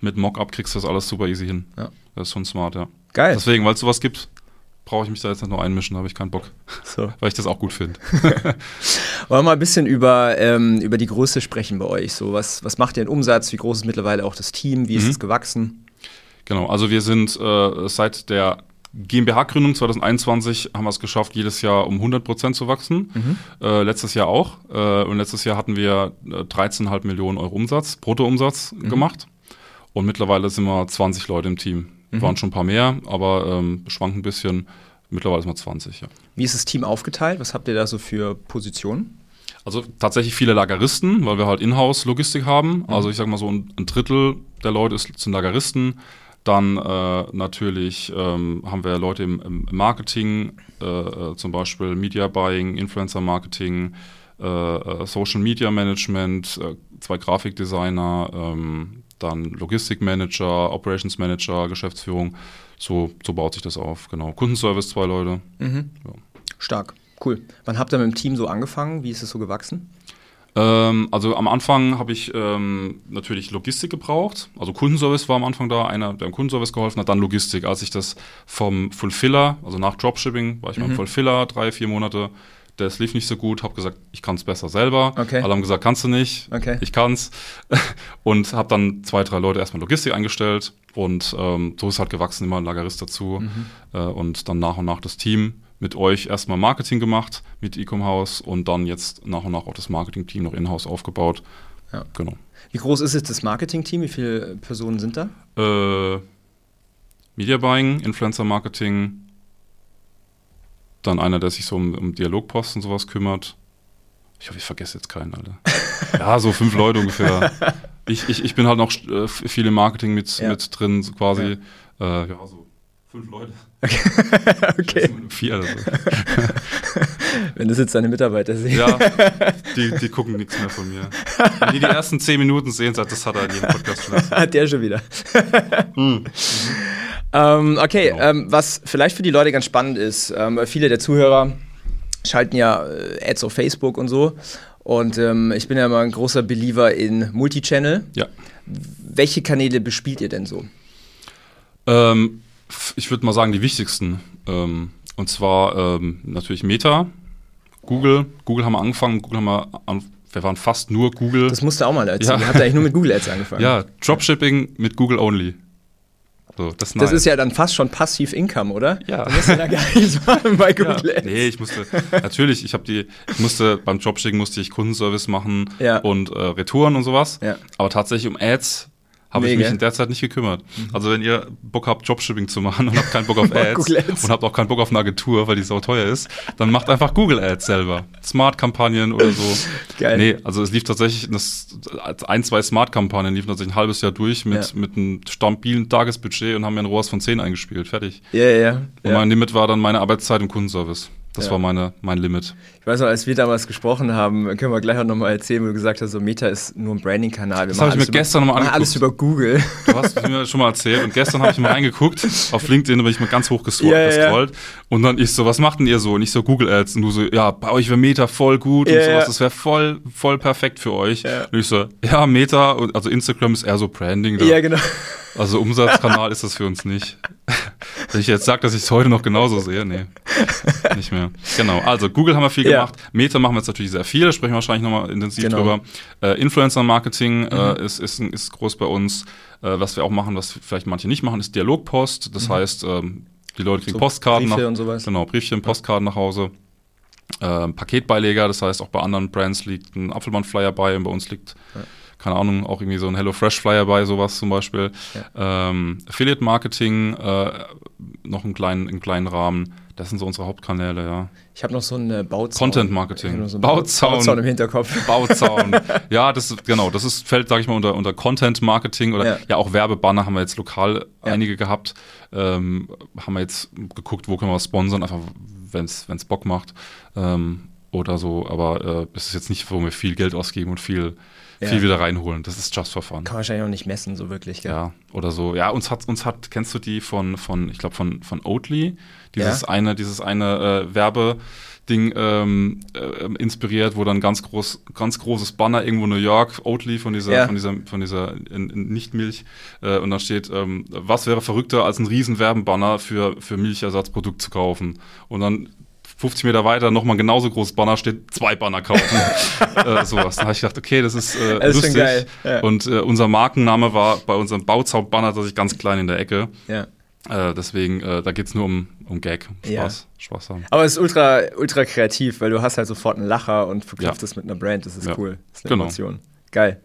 Speaker 2: mit Mockup kriegst du das alles super easy hin.
Speaker 1: Ja.
Speaker 2: Das ist schon smart, ja.
Speaker 1: Geil.
Speaker 2: Deswegen, weil es sowas gibt, brauche ich mich da jetzt nicht nur einmischen, da habe ich keinen Bock.
Speaker 1: So.
Speaker 2: Weil ich das auch gut finde.
Speaker 1: Wollen wir mal ein bisschen über, ähm, über die Größe sprechen bei euch. So, was, was macht ihr in Umsatz? Wie groß ist mittlerweile auch das Team? Wie ist
Speaker 2: Mhm.
Speaker 1: es gewachsen?
Speaker 2: Genau, also wir sind äh, seit der GmbH-Gründung 2021 haben wir es geschafft, jedes Jahr um 100 Prozent zu wachsen. Äh, letztes Jahr auch. Äh, und letztes Jahr hatten wir äh, 13,5 Millionen Euro Umsatz, Bruttoumsatz gemacht. Und mittlerweile sind wir 20 Leute im Team. Waren schon ein paar mehr, aber ähm, schwankt ein bisschen. Mittlerweile sind wir 20, ja.
Speaker 1: Wie ist das Team aufgeteilt? Was habt ihr da so für Positionen?
Speaker 2: Also tatsächlich viele Lageristen, weil wir halt Inhouse-Logistik haben. Also ich sag mal so ein, ein Drittel der Leute ist, sind Lageristen. Dann äh, natürlich ähm, haben wir Leute im, im Marketing, äh, äh, zum Beispiel Media Buying, Influencer Marketing, äh, äh, Social Media Management, äh, zwei Grafikdesigner, ähm, dann Logistikmanager, Operations Manager, Geschäftsführung. So, so baut sich das auf, genau. Kundenservice, zwei Leute.
Speaker 1: Stark. Cool. Wann habt ihr mit dem Team so angefangen? Wie ist es so gewachsen?
Speaker 2: Ähm, also am Anfang habe ich ähm, natürlich Logistik gebraucht. Also Kundenservice war am Anfang da, einer, der im Kundenservice geholfen hat, dann Logistik. Als ich das vom Fulfiller, also nach Dropshipping, war ich beim Fulfiller drei, vier Monate. Das lief nicht so gut, habe gesagt, ich kann es besser selber.
Speaker 1: Okay.
Speaker 2: Alle haben gesagt, kannst du nicht.
Speaker 1: Okay.
Speaker 2: Ich kann's. Und habe dann zwei, drei Leute erstmal Logistik eingestellt. Und ähm, so ist halt gewachsen, immer ein Lagerist dazu. Äh, und dann nach und nach das Team mit euch erstmal Marketing gemacht mit Ecom House und dann jetzt nach und nach auch das Marketing-Team noch in-house aufgebaut.
Speaker 1: Ja.
Speaker 2: Genau.
Speaker 1: Wie groß ist jetzt das Marketing-Team? Wie viele Personen sind da?
Speaker 2: Äh, Media Buying, Influencer Marketing, dann einer, der sich so um, um Dialogpost und sowas kümmert. Ich hoffe, ich vergesse jetzt keinen, Alter. ja, so fünf Leute ungefähr. Ich, ich, ich bin halt noch äh, viel im Marketing mit,
Speaker 1: Ja.
Speaker 2: mit drin, so quasi. Äh, ja, so fünf Leute.
Speaker 1: okay.
Speaker 2: Vier oder so.
Speaker 1: Wenn das jetzt deine Mitarbeiter sehen.
Speaker 2: Ja, die, die gucken nichts mehr von mir. Wenn die die ersten zehn Minuten sehen, sagt, das hat er in jedem Podcast schon erzählt.
Speaker 1: Hat der schon wieder. ähm, okay,
Speaker 2: Genau.
Speaker 1: ähm, was vielleicht für die Leute ganz spannend ist, ähm, viele der Zuhörer schalten ja äh, Ads auf Facebook und so. Und ähm, ich bin ja mal ein großer Believer in Multichannel.
Speaker 2: Ja.
Speaker 1: Welche Kanäle bespielt ihr denn so?
Speaker 2: Ähm, ich würde mal sagen, die wichtigsten. Ähm, und zwar ähm, natürlich Meta, Google. Google haben wir angefangen. Google haben wir an, wir waren fast nur Google.
Speaker 1: Das musst du auch mal erzählen.
Speaker 2: Ja.
Speaker 1: Ihr habt eigentlich nur mit Google Ads angefangen.
Speaker 2: ja, Dropshipping mit Google Only. So, das ist
Speaker 1: Das ist ja dann fast schon passiv Income, oder?
Speaker 2: Ja.
Speaker 1: Du musst ja da gar nichts machen bei
Speaker 2: Ja.
Speaker 1: Google Ads.
Speaker 2: Nee, ich musste, natürlich, ich habe die, ich musste, beim Dropshipping musste ich Kundenservice machen
Speaker 1: Ja.
Speaker 2: und äh, Retouren und sowas.
Speaker 1: Ja.
Speaker 2: Aber tatsächlich um Ads habe ich
Speaker 1: Nee,
Speaker 2: mich
Speaker 1: gell?
Speaker 2: in der Zeit nicht gekümmert. Also wenn ihr Bock habt, Dropshipping zu machen und habt keinen Bock auf Ads, und habt auch keinen Bock auf eine Agentur, weil die so teuer ist, dann macht einfach Google Ads selber. Smart-Kampagnen oder so.
Speaker 1: Geil.
Speaker 2: Nee, also es lief tatsächlich, das, ein, zwei Smart-Kampagnen liefen tatsächlich ein halbes Jahr durch mit,
Speaker 1: Ja.
Speaker 2: mit einem stabilen Tagesbudget und haben mir ein ROAS von 10 eingespielt. Fertig.
Speaker 1: Ja, ja, ja.
Speaker 2: Und
Speaker 1: ja.
Speaker 2: mein Limit war dann meine Arbeitszeit im Kundenservice. Das
Speaker 1: Ja.
Speaker 2: war meine, mein Limit.
Speaker 1: Ich weiß noch, als wir damals gesprochen haben, können wir gleich auch nochmal erzählen, wo du gesagt hast, so Meta ist nur ein Branding-Kanal.
Speaker 2: Das
Speaker 1: machen
Speaker 2: hab ich mir
Speaker 1: über-
Speaker 2: gestern noch mal
Speaker 1: machen alles über Google.
Speaker 2: Du hast mir schon mal erzählt und gestern habe ich mal reingeguckt. Auf LinkedIn bin ich mal ganz hoch gescrollt.
Speaker 1: Ja, ja.
Speaker 2: Und dann ich so, was macht denn ihr so? Und ich so, Google Ads. Und du so, ja, bei euch wäre Meta voll gut und sowas. Das wäre voll, voll perfekt für euch. Und ich so, ja, Meta, also Instagram ist eher so Branding. Da.
Speaker 1: ja, genau.
Speaker 2: Also Umsatzkanal ist das für uns nicht. Wenn ich jetzt sage, dass ich es heute noch genauso sehe, nee, nicht mehr. Genau, also Google haben wir viel
Speaker 1: Ja.
Speaker 2: gemacht. Meta machen wir jetzt natürlich sehr viel, da sprechen wir wahrscheinlich nochmal intensiv
Speaker 1: Genau.
Speaker 2: drüber. Äh, Influencer-Marketing äh, ist, ist, ist groß bei uns. Äh, was wir auch machen, was vielleicht manche nicht machen, ist Dialogpost. Das heißt, ähm, die Leute kriegen
Speaker 1: So
Speaker 2: Postkarten
Speaker 1: Briefe
Speaker 2: nach,
Speaker 1: und sowas.
Speaker 2: Genau, Briefchen, Postkarten nach Hause. Ähm, Paketbeileger, das heißt auch bei anderen Brands liegt ein Apfelmann-Flyer bei und bei uns liegt, keine Ahnung, auch irgendwie so ein HelloFresh-Flyer bei, sowas zum Beispiel. Ähm, Affiliate-Marketing, äh, noch einen kleinen, einen kleinen Rahmen. Das sind so unsere Hauptkanäle, ja.
Speaker 1: Ich habe noch so einen äh, Bauzaun. Hab noch so
Speaker 2: Bauzaun.
Speaker 1: Bauzaun im Hinterkopf.
Speaker 2: Bauzaun. ja, das ist, genau, das ist, fällt, sage ich mal, unter, unter Content-Marketing oder
Speaker 1: Ja.
Speaker 2: ja. auch Werbebanner haben wir jetzt lokal
Speaker 1: Ja.
Speaker 2: einige gehabt. Ähm, haben wir jetzt geguckt, wo können wir sponsern, einfach wenn es Bock macht. Ähm, oder so, aber äh, es ist jetzt nicht, wo wir viel Geld ausgeben und viel,
Speaker 1: Ja.
Speaker 2: viel wieder reinholen. Das ist just for fun.
Speaker 1: Kann man wahrscheinlich auch nicht messen, so wirklich. Gell?
Speaker 2: Ja, oder so. Ja, uns hat, uns hat, kennst du die von, von ich glaube, von, von Oatly? Dieses
Speaker 1: Ja.
Speaker 2: eine, dieses eine äh, Werbeding ähm, äh, inspiriert, wo dann ganz groß, ganz großes Banner irgendwo New York, Oatly von dieser,
Speaker 1: Ja.
Speaker 2: von dieser, von dieser Nichtmilch, äh, und da steht, ähm, was wäre verrückter als ein riesen Werbenbanner für, für Milchersatzprodukt zu kaufen? Und dann 50 Meter weiter nochmal genauso großes Banner steht, zwei Banner kaufen. äh, sowas. Da habe ich gedacht, okay, das ist, äh,
Speaker 1: Das ist
Speaker 2: lustig.
Speaker 1: geil, ja.
Speaker 2: Und äh, unser Markenname war bei unserem Bauzaun-Banner tatsächlich ganz klein in der Ecke.
Speaker 1: Ja.
Speaker 2: Äh, deswegen, äh, da geht's nur um, um Gag, um
Speaker 1: Ja.
Speaker 2: Spaß, Spaß haben.
Speaker 1: Aber es ist ultra, ultra kreativ, weil du hast halt sofort einen Lacher und verknüpft
Speaker 2: Ja.
Speaker 1: es mit einer Brand. Das ist
Speaker 2: Ja.
Speaker 1: cool. Das ist eine
Speaker 2: Genau.
Speaker 1: Emotion. Geil.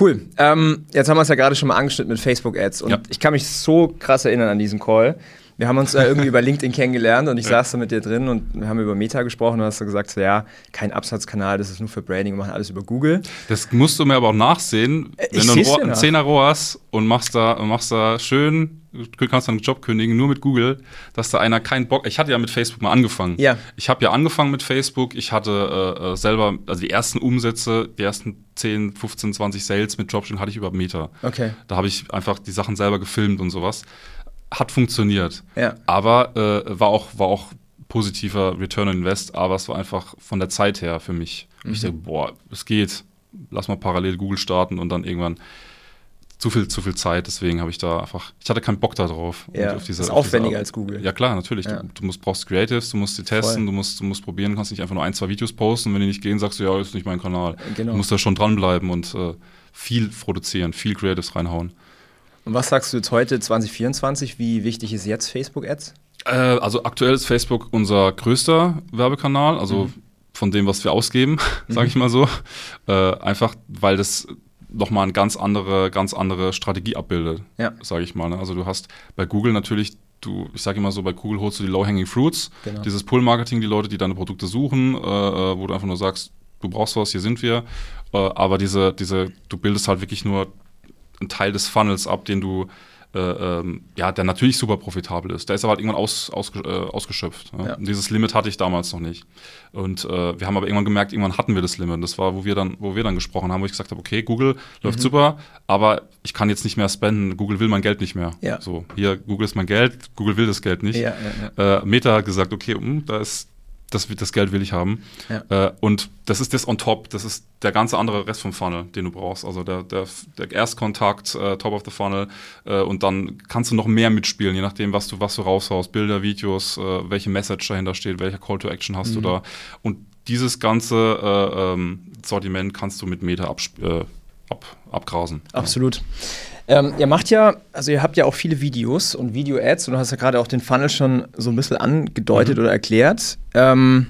Speaker 1: Cool. Ähm, jetzt haben wir es ja gerade schon mal angeschnitten mit Facebook-Ads und
Speaker 2: Ja.
Speaker 1: ich kann mich so krass erinnern an diesen Call. Wir haben uns äh, irgendwie über LinkedIn kennengelernt und ich
Speaker 2: Ja.
Speaker 1: saß da mit dir drin und wir haben über Meta gesprochen und hast du gesagt, so, ja, kein Absatzkanal, das ist nur für Branding, wir machen alles über Google.
Speaker 2: Das musst du mir aber auch nachsehen,
Speaker 1: Äh,
Speaker 2: wenn du einen
Speaker 1: seh's dir
Speaker 2: Rohr- einen
Speaker 1: nach.
Speaker 2: 10er Rohr hast und machst da, machst da schön, du kannst dann einen Job kündigen, nur mit Google, dass da einer keinen Bock, ich hatte ja mit Facebook mal angefangen.
Speaker 1: Ja.
Speaker 2: Ich habe ja angefangen mit Facebook, ich hatte äh, äh, selber, also die ersten Umsätze, die ersten 10, 15, 20 Sales mit Dropshipping hatte ich über Meta.
Speaker 1: Okay.
Speaker 2: Da habe ich einfach die Sachen selber gefilmt und sowas. Hat funktioniert.
Speaker 1: Ja.
Speaker 2: Aber äh, war, auch, war auch positiver Return on Invest, aber es war einfach von der Zeit her für mich. Ich
Speaker 1: Mhm.
Speaker 2: denke, boah, es geht. Lass mal parallel Google starten und dann irgendwann zu viel, zu viel Zeit. Deswegen habe ich da einfach, ich hatte keinen Bock da drauf.
Speaker 1: Ja,
Speaker 2: auf diese-
Speaker 1: ist
Speaker 2: auf
Speaker 1: aufwendiger
Speaker 2: Arbeit.
Speaker 1: als Google.
Speaker 2: Ja klar, natürlich.
Speaker 1: Ja.
Speaker 2: Du, du musst, brauchst Creatives, du musst sie testen,
Speaker 1: Voll.
Speaker 2: du musst, du musst probieren, kannst nicht einfach nur ein, zwei Videos posten. Wenn die nicht gehen, sagst du, ja, ist nicht mein Kanal.
Speaker 1: Genau.
Speaker 2: Du musst da schon dranbleiben und äh, viel produzieren, viel Creatives reinhauen.
Speaker 1: Und was sagst du jetzt heute, 2024? Wie wichtig ist jetzt Facebook-Ads?
Speaker 2: Äh, also aktuell ist Facebook unser größter Werbekanal, also
Speaker 1: Mhm.
Speaker 2: von dem, was wir ausgeben, sage ich mal so. Äh, einfach, weil das nochmal eine ganz andere, ganz andere Strategie abbildet,
Speaker 1: Ja.
Speaker 2: sage ich mal. Ne? Also du hast bei Google natürlich, du, ich sage immer so, bei Google holst du die Low-Hanging Fruits,
Speaker 1: Genau.
Speaker 2: dieses Pull-Marketing, die Leute, die deine Produkte suchen, äh, äh, wo du einfach nur sagst, du brauchst was, hier sind wir. Äh, aber diese, diese, du bildest halt wirklich nur einen Teil des Funnels ab, den du äh, ähm, ja, der natürlich super profitabel ist. Der ist aber halt irgendwann aus, ausge, äh, ausgeschöpft. Ja?
Speaker 1: Ja.
Speaker 2: Dieses Limit hatte ich damals noch nicht. Und äh, wir haben aber irgendwann gemerkt, irgendwann hatten wir das Limit. Das war, wo wir dann, wo wir dann gesprochen haben, wo ich gesagt habe, okay, Google läuft
Speaker 1: Mhm.
Speaker 2: super, aber ich kann jetzt nicht mehr spenden. Google will mein Geld nicht mehr.
Speaker 1: Ja.
Speaker 2: So, hier, Google ist mein Geld, Google will das Geld nicht.
Speaker 1: Ja,
Speaker 2: Äh, Meta hat gesagt, okay, hm, da ist das, das Geld will ich haben.
Speaker 1: Ja.
Speaker 2: Äh, und das ist das on top, das ist der ganze andere Rest vom Funnel, den du brauchst. Also der, der, der Erstkontakt, äh, top of the funnel äh, und dann kannst du noch mehr mitspielen, je nachdem, was du, was du raushaust. Bilder, Videos, äh, welche Message dahinter steht, welcher Call to Action hast du
Speaker 1: Mhm.
Speaker 2: da. Und dieses ganze äh, ähm, Sortiment kannst du mit Meta ab, äh, ab, abgrasen.
Speaker 1: Absolut. Ähm, ihr macht ja, also ihr habt ja auch viele Videos und Video-Ads und du hast ja gerade auch den Funnel schon so ein bisschen angedeutet mhm. oder erklärt. Ähm,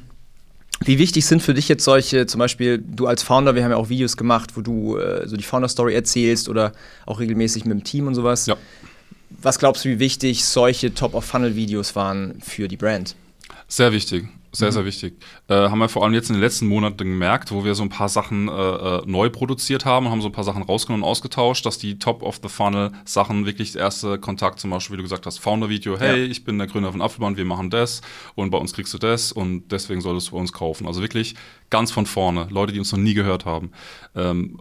Speaker 1: wie wichtig sind für dich jetzt solche, zum Beispiel du als Founder, wir haben ja auch Videos gemacht, wo du äh, so die Founder-Story erzählst oder auch regelmäßig mit dem Team und sowas. Ja. Was glaubst du, wie wichtig solche Top-of-Funnel-Videos waren für die Brand?
Speaker 2: Sehr wichtig. Sehr, mhm. sehr wichtig. Äh, haben wir vor allem jetzt in den letzten Monaten gemerkt, wo wir so ein paar Sachen äh, äh neu produziert haben, haben so ein paar Sachen rausgenommen und ausgetauscht, dass die Top-of-the-Funnel-Sachen wirklich der erste Kontakt, zum Beispiel, wie du gesagt hast, Founder-Video, hey, ja. ich bin der Gründer von Apfelband, wir machen das und bei uns kriegst du das und deswegen solltest du bei uns kaufen. Also wirklich ganz von vorne, Leute, die uns noch nie gehört haben. Ähm,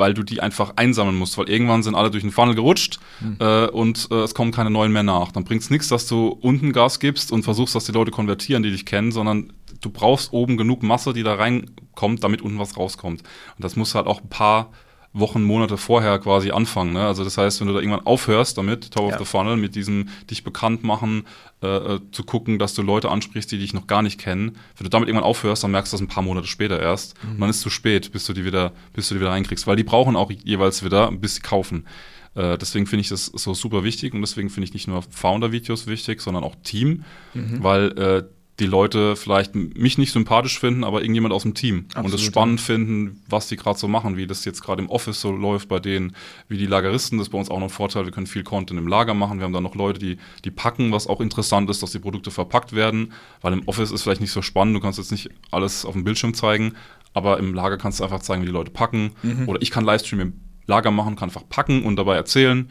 Speaker 2: weil du die einfach einsammeln musst, weil irgendwann sind alle durch den Funnel gerutscht mhm. äh, und äh, es kommen keine neuen mehr nach. Dann bringt es nichts, dass du unten Gas gibst und versuchst, dass die Leute konvertieren, die dich kennen, sondern du brauchst oben genug Masse, die da reinkommt, damit unten was rauskommt. Und das muss halt auch ein paar Wochen, Monate vorher quasi anfangen. Ne? Also das heißt, wenn du da irgendwann aufhörst damit, Top ja. of the Funnel, mit diesem dich bekannt machen, äh, äh, zu gucken, dass du Leute ansprichst, die dich noch gar nicht kennen. Wenn du damit irgendwann aufhörst, dann merkst du das ein paar Monate später erst. Mhm. Und dann ist es zu spät, bis du die wieder, bis du die wieder reinkriegst. Weil die brauchen auch jeweils wieder, bis sie kaufen. Äh, deswegen finde ich das so super wichtig und deswegen finde ich nicht nur Founder-Videos wichtig, sondern auch Team, mhm. weil äh, die Leute vielleicht mich nicht sympathisch finden, aber irgendjemand aus dem Team Absolut, und es spannend ja. finden, was die gerade so machen, wie das jetzt gerade im Office so läuft bei denen, wie die Lageristen, das ist bei uns auch noch ein Vorteil, wir können viel Content im Lager machen, wir haben dann noch Leute, die, die packen, was auch interessant ist, dass die Produkte verpackt werden, weil im Office ist vielleicht nicht so spannend, du kannst jetzt nicht alles auf dem Bildschirm zeigen, aber im Lager kannst du einfach zeigen, wie die Leute packen mhm. oder ich kann Livestream im Lager machen, kann einfach packen und dabei erzählen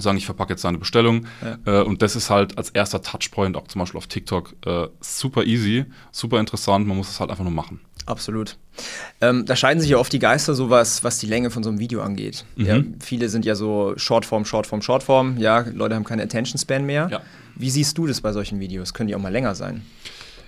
Speaker 2: sagen, ich verpacke jetzt deine Bestellung. Ja. Äh, und das ist halt als erster Touchpoint, auch zum Beispiel auf TikTok, äh, super easy, super interessant. Man muss es halt einfach nur machen.
Speaker 1: Absolut. Ähm, da scheiden sich ja oft die Geister, so was, was die Länge von so einem Video angeht. Mhm. Ja, viele sind ja so Shortform, Shortform, Shortform. Ja, Leute haben keine Attention Span mehr. Ja. Wie siehst du das bei solchen Videos? Können die auch mal länger sein?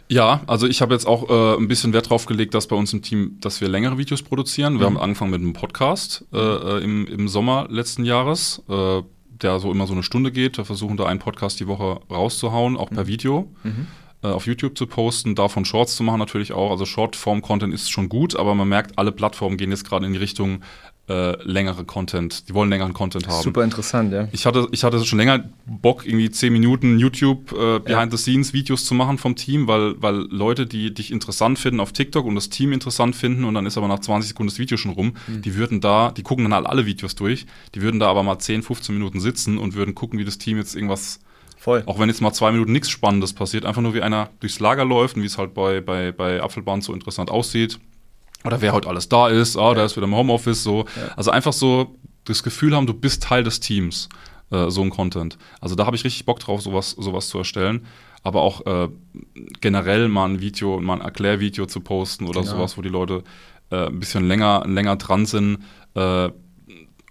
Speaker 2: Ja, also ich habe jetzt auch äh, ein bisschen Wert drauf gelegt, dass bei uns im Team, dass wir längere Videos produzieren. Wir mhm. haben angefangen mit einem Podcast äh, äh im, im Sommer letzten Jahres. Äh, der so immer so eine Stunde geht. Wir versuchen da einen Podcast die Woche rauszuhauen, auch per mhm. Video. Mhm. Äh, auf YouTube zu posten, davon Shorts zu machen natürlich auch. Also Shortform-Content ist schon gut, aber man merkt, alle Plattformen gehen jetzt gerade in die Richtung äh, längere Content. Die wollen längeren Content haben.
Speaker 1: Super interessant, ja.
Speaker 2: Ich hatte, ich hatte schon länger Bock, irgendwie 10 Minuten YouTube äh, Behind-the-Scenes-Videos zu machen vom Team, weil, weil Leute, die dich interessant finden auf TikTok und das Team interessant finden und dann ist aber nach 20 Sekunden das Video schon rum, mhm. die würden da, die gucken dann halt alle Videos durch, die würden da aber mal 10, 15 Minuten sitzen und würden gucken, wie das Team jetzt irgendwas Voll. Auch wenn jetzt mal zwei Minuten nichts Spannendes passiert, einfach nur wie einer durchs Lager läuft und wie es halt bei, bei, bei Apfelbahn so interessant aussieht. Oder wer heute alles da ist, ah, ja. der ist wieder im Homeoffice, so. Ja. Also einfach so das Gefühl haben, du bist Teil des Teams, äh, so ein Content. Also da habe ich richtig Bock drauf, sowas, sowas zu erstellen. Aber auch äh, generell mal ein Video, mal ein Erklärvideo zu posten oder genau. sowas, wo die Leute äh, ein bisschen länger, länger dran sind. Äh,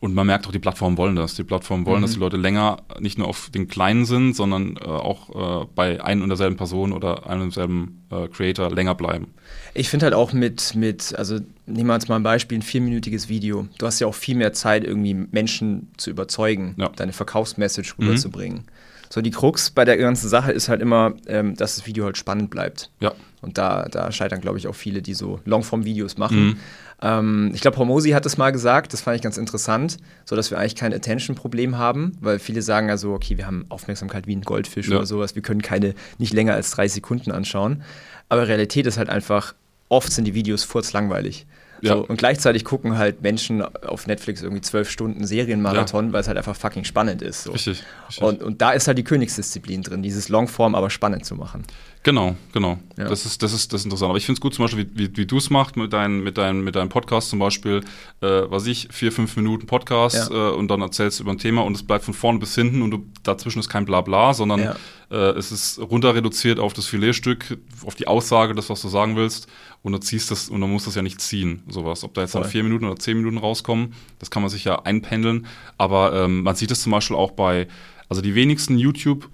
Speaker 2: und man merkt auch, die Plattformen wollen das. Die Plattformen wollen, mhm. dass die Leute länger nicht nur auf den Kleinen sind, sondern äh, auch äh, bei ein und derselben Person oder einem und derselben äh, Creator länger bleiben.
Speaker 1: Ich finde halt auch mit, mit, also nehmen wir jetzt mal ein Beispiel, ein vierminütiges Video. Du hast ja auch viel mehr Zeit, irgendwie Menschen zu überzeugen, ja. deine Verkaufsmessage mhm. rüberzubringen. Mhm. So, die Krux bei der ganzen Sache ist halt immer, ähm, dass das Video halt spannend bleibt. Ja. Und da, da scheitern, glaube ich, auch viele, die so Longform-Videos machen. Mhm. Ähm, ich glaube, Hormosi hat es mal gesagt, das fand ich ganz interessant, so dass wir eigentlich kein Attention-Problem haben, weil viele sagen also, okay, wir haben Aufmerksamkeit wie ein Goldfisch ja. oder sowas, wir können keine nicht länger als drei Sekunden anschauen. Aber Realität ist halt einfach, oft sind die Videos furzlangweilig. Ja. So, und gleichzeitig gucken halt Menschen auf Netflix irgendwie zwölf Stunden Serienmarathon, ja. weil es halt einfach fucking spannend ist. So. Richtig, richtig. Und, und da ist halt die Königsdisziplin drin, dieses Longform aber spannend zu machen.
Speaker 2: Genau, genau. Ja. Das, ist, das, ist, das ist interessant. Aber ich finde es gut, zum Beispiel, wie, wie, wie du es machst mit, dein, mit, dein, mit deinem Podcast zum Beispiel, äh, was ich, vier, fünf Minuten Podcast ja. äh, und dann erzählst du über ein Thema und es bleibt von vorne bis hinten und du, dazwischen ist kein Blabla, sondern ja. äh, es ist runter reduziert auf das Filetstück, auf die Aussage, das, was du sagen willst und du ziehst das und dann musst du das ja nicht ziehen, sowas. Ob da jetzt Voll. dann vier Minuten oder zehn Minuten rauskommen, das kann man sich ja einpendeln. Aber ähm, man sieht es zum Beispiel auch bei, also die wenigsten YouTube-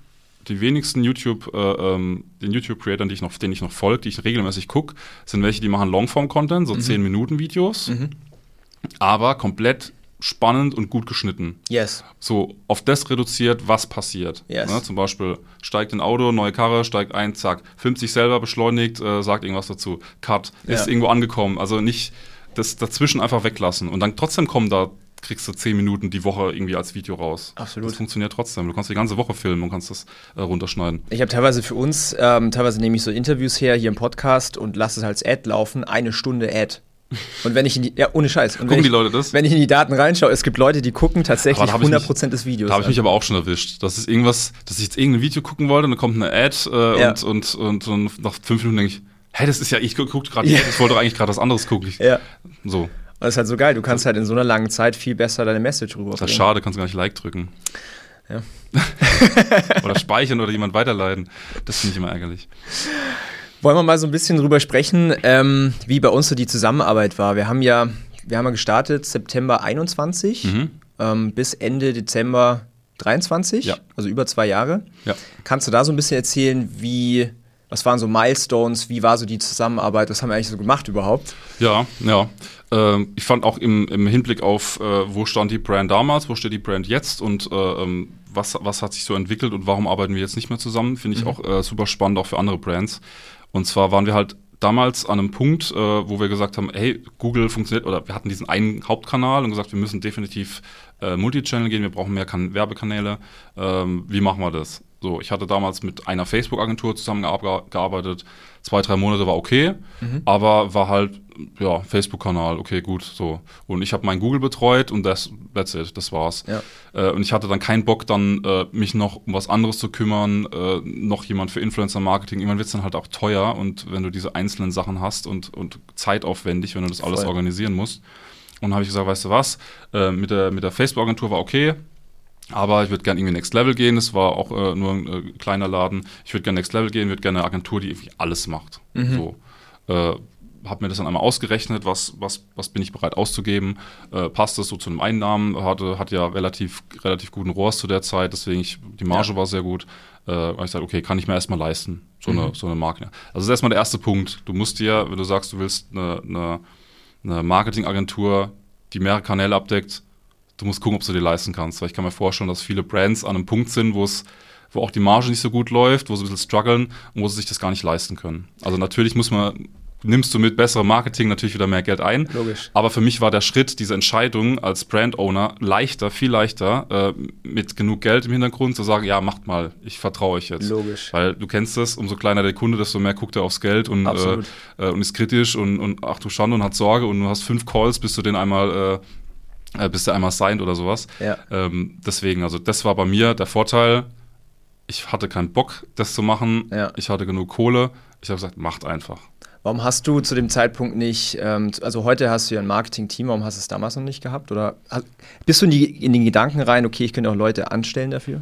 Speaker 2: die wenigsten YouTube, äh, ähm, den YouTube-Creatern, die ich noch, denen ich noch folge, die ich regelmäßig gucke, sind welche, die machen Longform-Content, so mhm. 10-Minuten-Videos, mhm. aber komplett spannend und gut geschnitten.
Speaker 1: Yes.
Speaker 2: So auf das reduziert, was passiert.
Speaker 1: Yes.
Speaker 2: Ne, zum Beispiel steigt ein Auto, neue Karre, steigt ein, zack, filmt sich selber, beschleunigt, äh, sagt irgendwas dazu, cut, ist
Speaker 1: Ja.
Speaker 2: irgendwo angekommen. Also nicht das dazwischen einfach weglassen. Und dann trotzdem kommen da, kriegst du zehn Minuten die Woche irgendwie als Video raus.
Speaker 1: Absolut.
Speaker 2: Das funktioniert trotzdem. Du kannst die ganze Woche filmen und kannst das äh, runterschneiden.
Speaker 1: Ich habe teilweise für uns, ähm, teilweise nehme ich so Interviews her hier im Podcast und lasse es als Ad laufen, eine Stunde Ad. Und wenn ich in die, ja, ohne Scheiß. Und
Speaker 2: Gucken
Speaker 1: ich,
Speaker 2: die Leute das?
Speaker 1: Wenn ich in die Daten reinschaue, es gibt Leute, die gucken tatsächlich
Speaker 2: Aber da hab ich mich-
Speaker 1: 100% des Videos.
Speaker 2: Da habe ich mich aber auch schon erwischt. Das ist irgendwas, dass ich jetzt irgendein Video gucken wollte und dann kommt eine Ad äh,
Speaker 1: Ja.
Speaker 2: und, und, und, und nach fünf Minuten denke ich, hä, das ist ja, ich gu- guck gerade,
Speaker 1: Ja.
Speaker 2: ich wollte doch eigentlich gerade was anderes gucken. Ich,
Speaker 1: ja.
Speaker 2: So,
Speaker 1: Und das ist halt so geil. Du kannst halt in so einer langen Zeit viel besser deine Message
Speaker 2: das
Speaker 1: rüberbringen.
Speaker 2: ist schade, kannst gar nicht Like drücken.
Speaker 1: Ja.
Speaker 2: oder speichern oder jemand weiterleiten. Das finde ich immer ärgerlich.
Speaker 1: Wollen wir mal so ein bisschen drüber sprechen, ähm, wie bei uns so die Zusammenarbeit war. Wir haben ja, wir haben ja gestartet September 21
Speaker 2: Mhm.
Speaker 1: ähm, bis Ende Dezember 23,
Speaker 2: Ja.
Speaker 1: also über zwei Jahre.
Speaker 2: Ja.
Speaker 1: Kannst du da so ein bisschen erzählen, wie, was waren so Milestones, wie war so die Zusammenarbeit, was haben wir eigentlich so gemacht überhaupt?
Speaker 2: Ja, ja. Ähm, ich fand auch im, im Hinblick auf, äh, wo stand die Brand damals, wo steht die Brand jetzt und äh, ähm, was, was hat sich so entwickelt und warum arbeiten wir jetzt nicht mehr zusammen, finde ich auch äh, super spannend, auch für andere Brands. Und zwar waren wir halt damals an einem Punkt, äh, wo wir gesagt haben, hey, Google funktioniert, oder wir hatten diesen einen Hauptkanal und gesagt, wir müssen definitiv äh, Multichannel gehen, wir brauchen mehr kan Werbekanäle. Ähm, wie machen wir das? So, ich hatte damals mit einer Facebook-Agentur zusammengearbeitet. Zwei, drei Monate war okay, aber war halt, ja, Facebook-Kanal, okay, gut, so. Und ich habe mein Google betreut und das, that's it, das war's.
Speaker 1: Ja.
Speaker 2: Äh, und ich hatte dann keinen Bock, dann äh, mich noch um was anderes zu kümmern, äh, noch jemand für Influencer-Marketing. Irgendwann wird's dann halt auch teuer und wenn du diese einzelnen Sachen hast und, und zeitaufwendig, wenn du das alles
Speaker 1: Voll.
Speaker 2: organisieren musst. Und dann habe ich gesagt, weißt du was, äh, mit der, mit der Facebook-Agentur war okay, aber ich würde gerne irgendwie Next Level gehen. Es war auch äh, nur ein äh, kleiner Laden. Ich würde gerne Next Level gehen, würde gerne eine Agentur, die irgendwie alles macht. So. Äh, habe mir das dann einmal ausgerechnet, was, was, was bin ich bereit auszugeben. Äh, passt das so zu einem Einnahmen? Hatte, hat ja relativ, relativ guten ROAS zu der Zeit, deswegen ich, die Marge
Speaker 1: Ja.
Speaker 2: war sehr gut. Äh, habe ich gesagt, okay, kann ich mir erstmal leisten, so, eine, so eine Marke. Also das ist erstmal der erste Punkt. Du musst dir, wenn du sagst, du willst eine, eine, eine Marketingagentur, die mehrere Kanäle abdeckt, du musst gucken, ob du dir leisten kannst. Weil ich kann mir vorstellen, dass viele Brands an einem Punkt sind, wo es wo auch die Marge nicht so gut läuft, wo sie ein bisschen strugglen und wo sie sich das gar nicht leisten können. Also natürlich muss man, nimmst du mit besserem Marketing natürlich wieder mehr Geld ein.
Speaker 1: Logisch.
Speaker 2: Aber für mich war der Schritt, diese Entscheidung als Brand-Owner leichter, viel leichter, äh, mit genug Geld im Hintergrund zu sagen, ja, macht mal, ich vertraue euch jetzt.
Speaker 1: Logisch.
Speaker 2: Weil du kennst das, umso kleiner der Kunde, desto mehr guckt er aufs Geld und, äh, äh, und ist kritisch und, und ach du Schande und hat Sorge und du hast fünf Calls, bis du den einmal, äh, äh, bis der einmal signed oder sowas.
Speaker 1: Ja.
Speaker 2: Ähm, deswegen, also das war bei mir der Vorteil. Ich hatte keinen Bock, das zu machen.
Speaker 1: Ja.
Speaker 2: Ich hatte genug Kohle. Ich habe gesagt, macht einfach.
Speaker 1: Warum hast du zu dem Zeitpunkt nicht, ähm, also heute hast du ja ein Marketing-Team, warum hast du es damals noch nicht gehabt? Oder hast, bist du in, die, in den Gedanken rein, okay, ich könnte auch Leute anstellen dafür?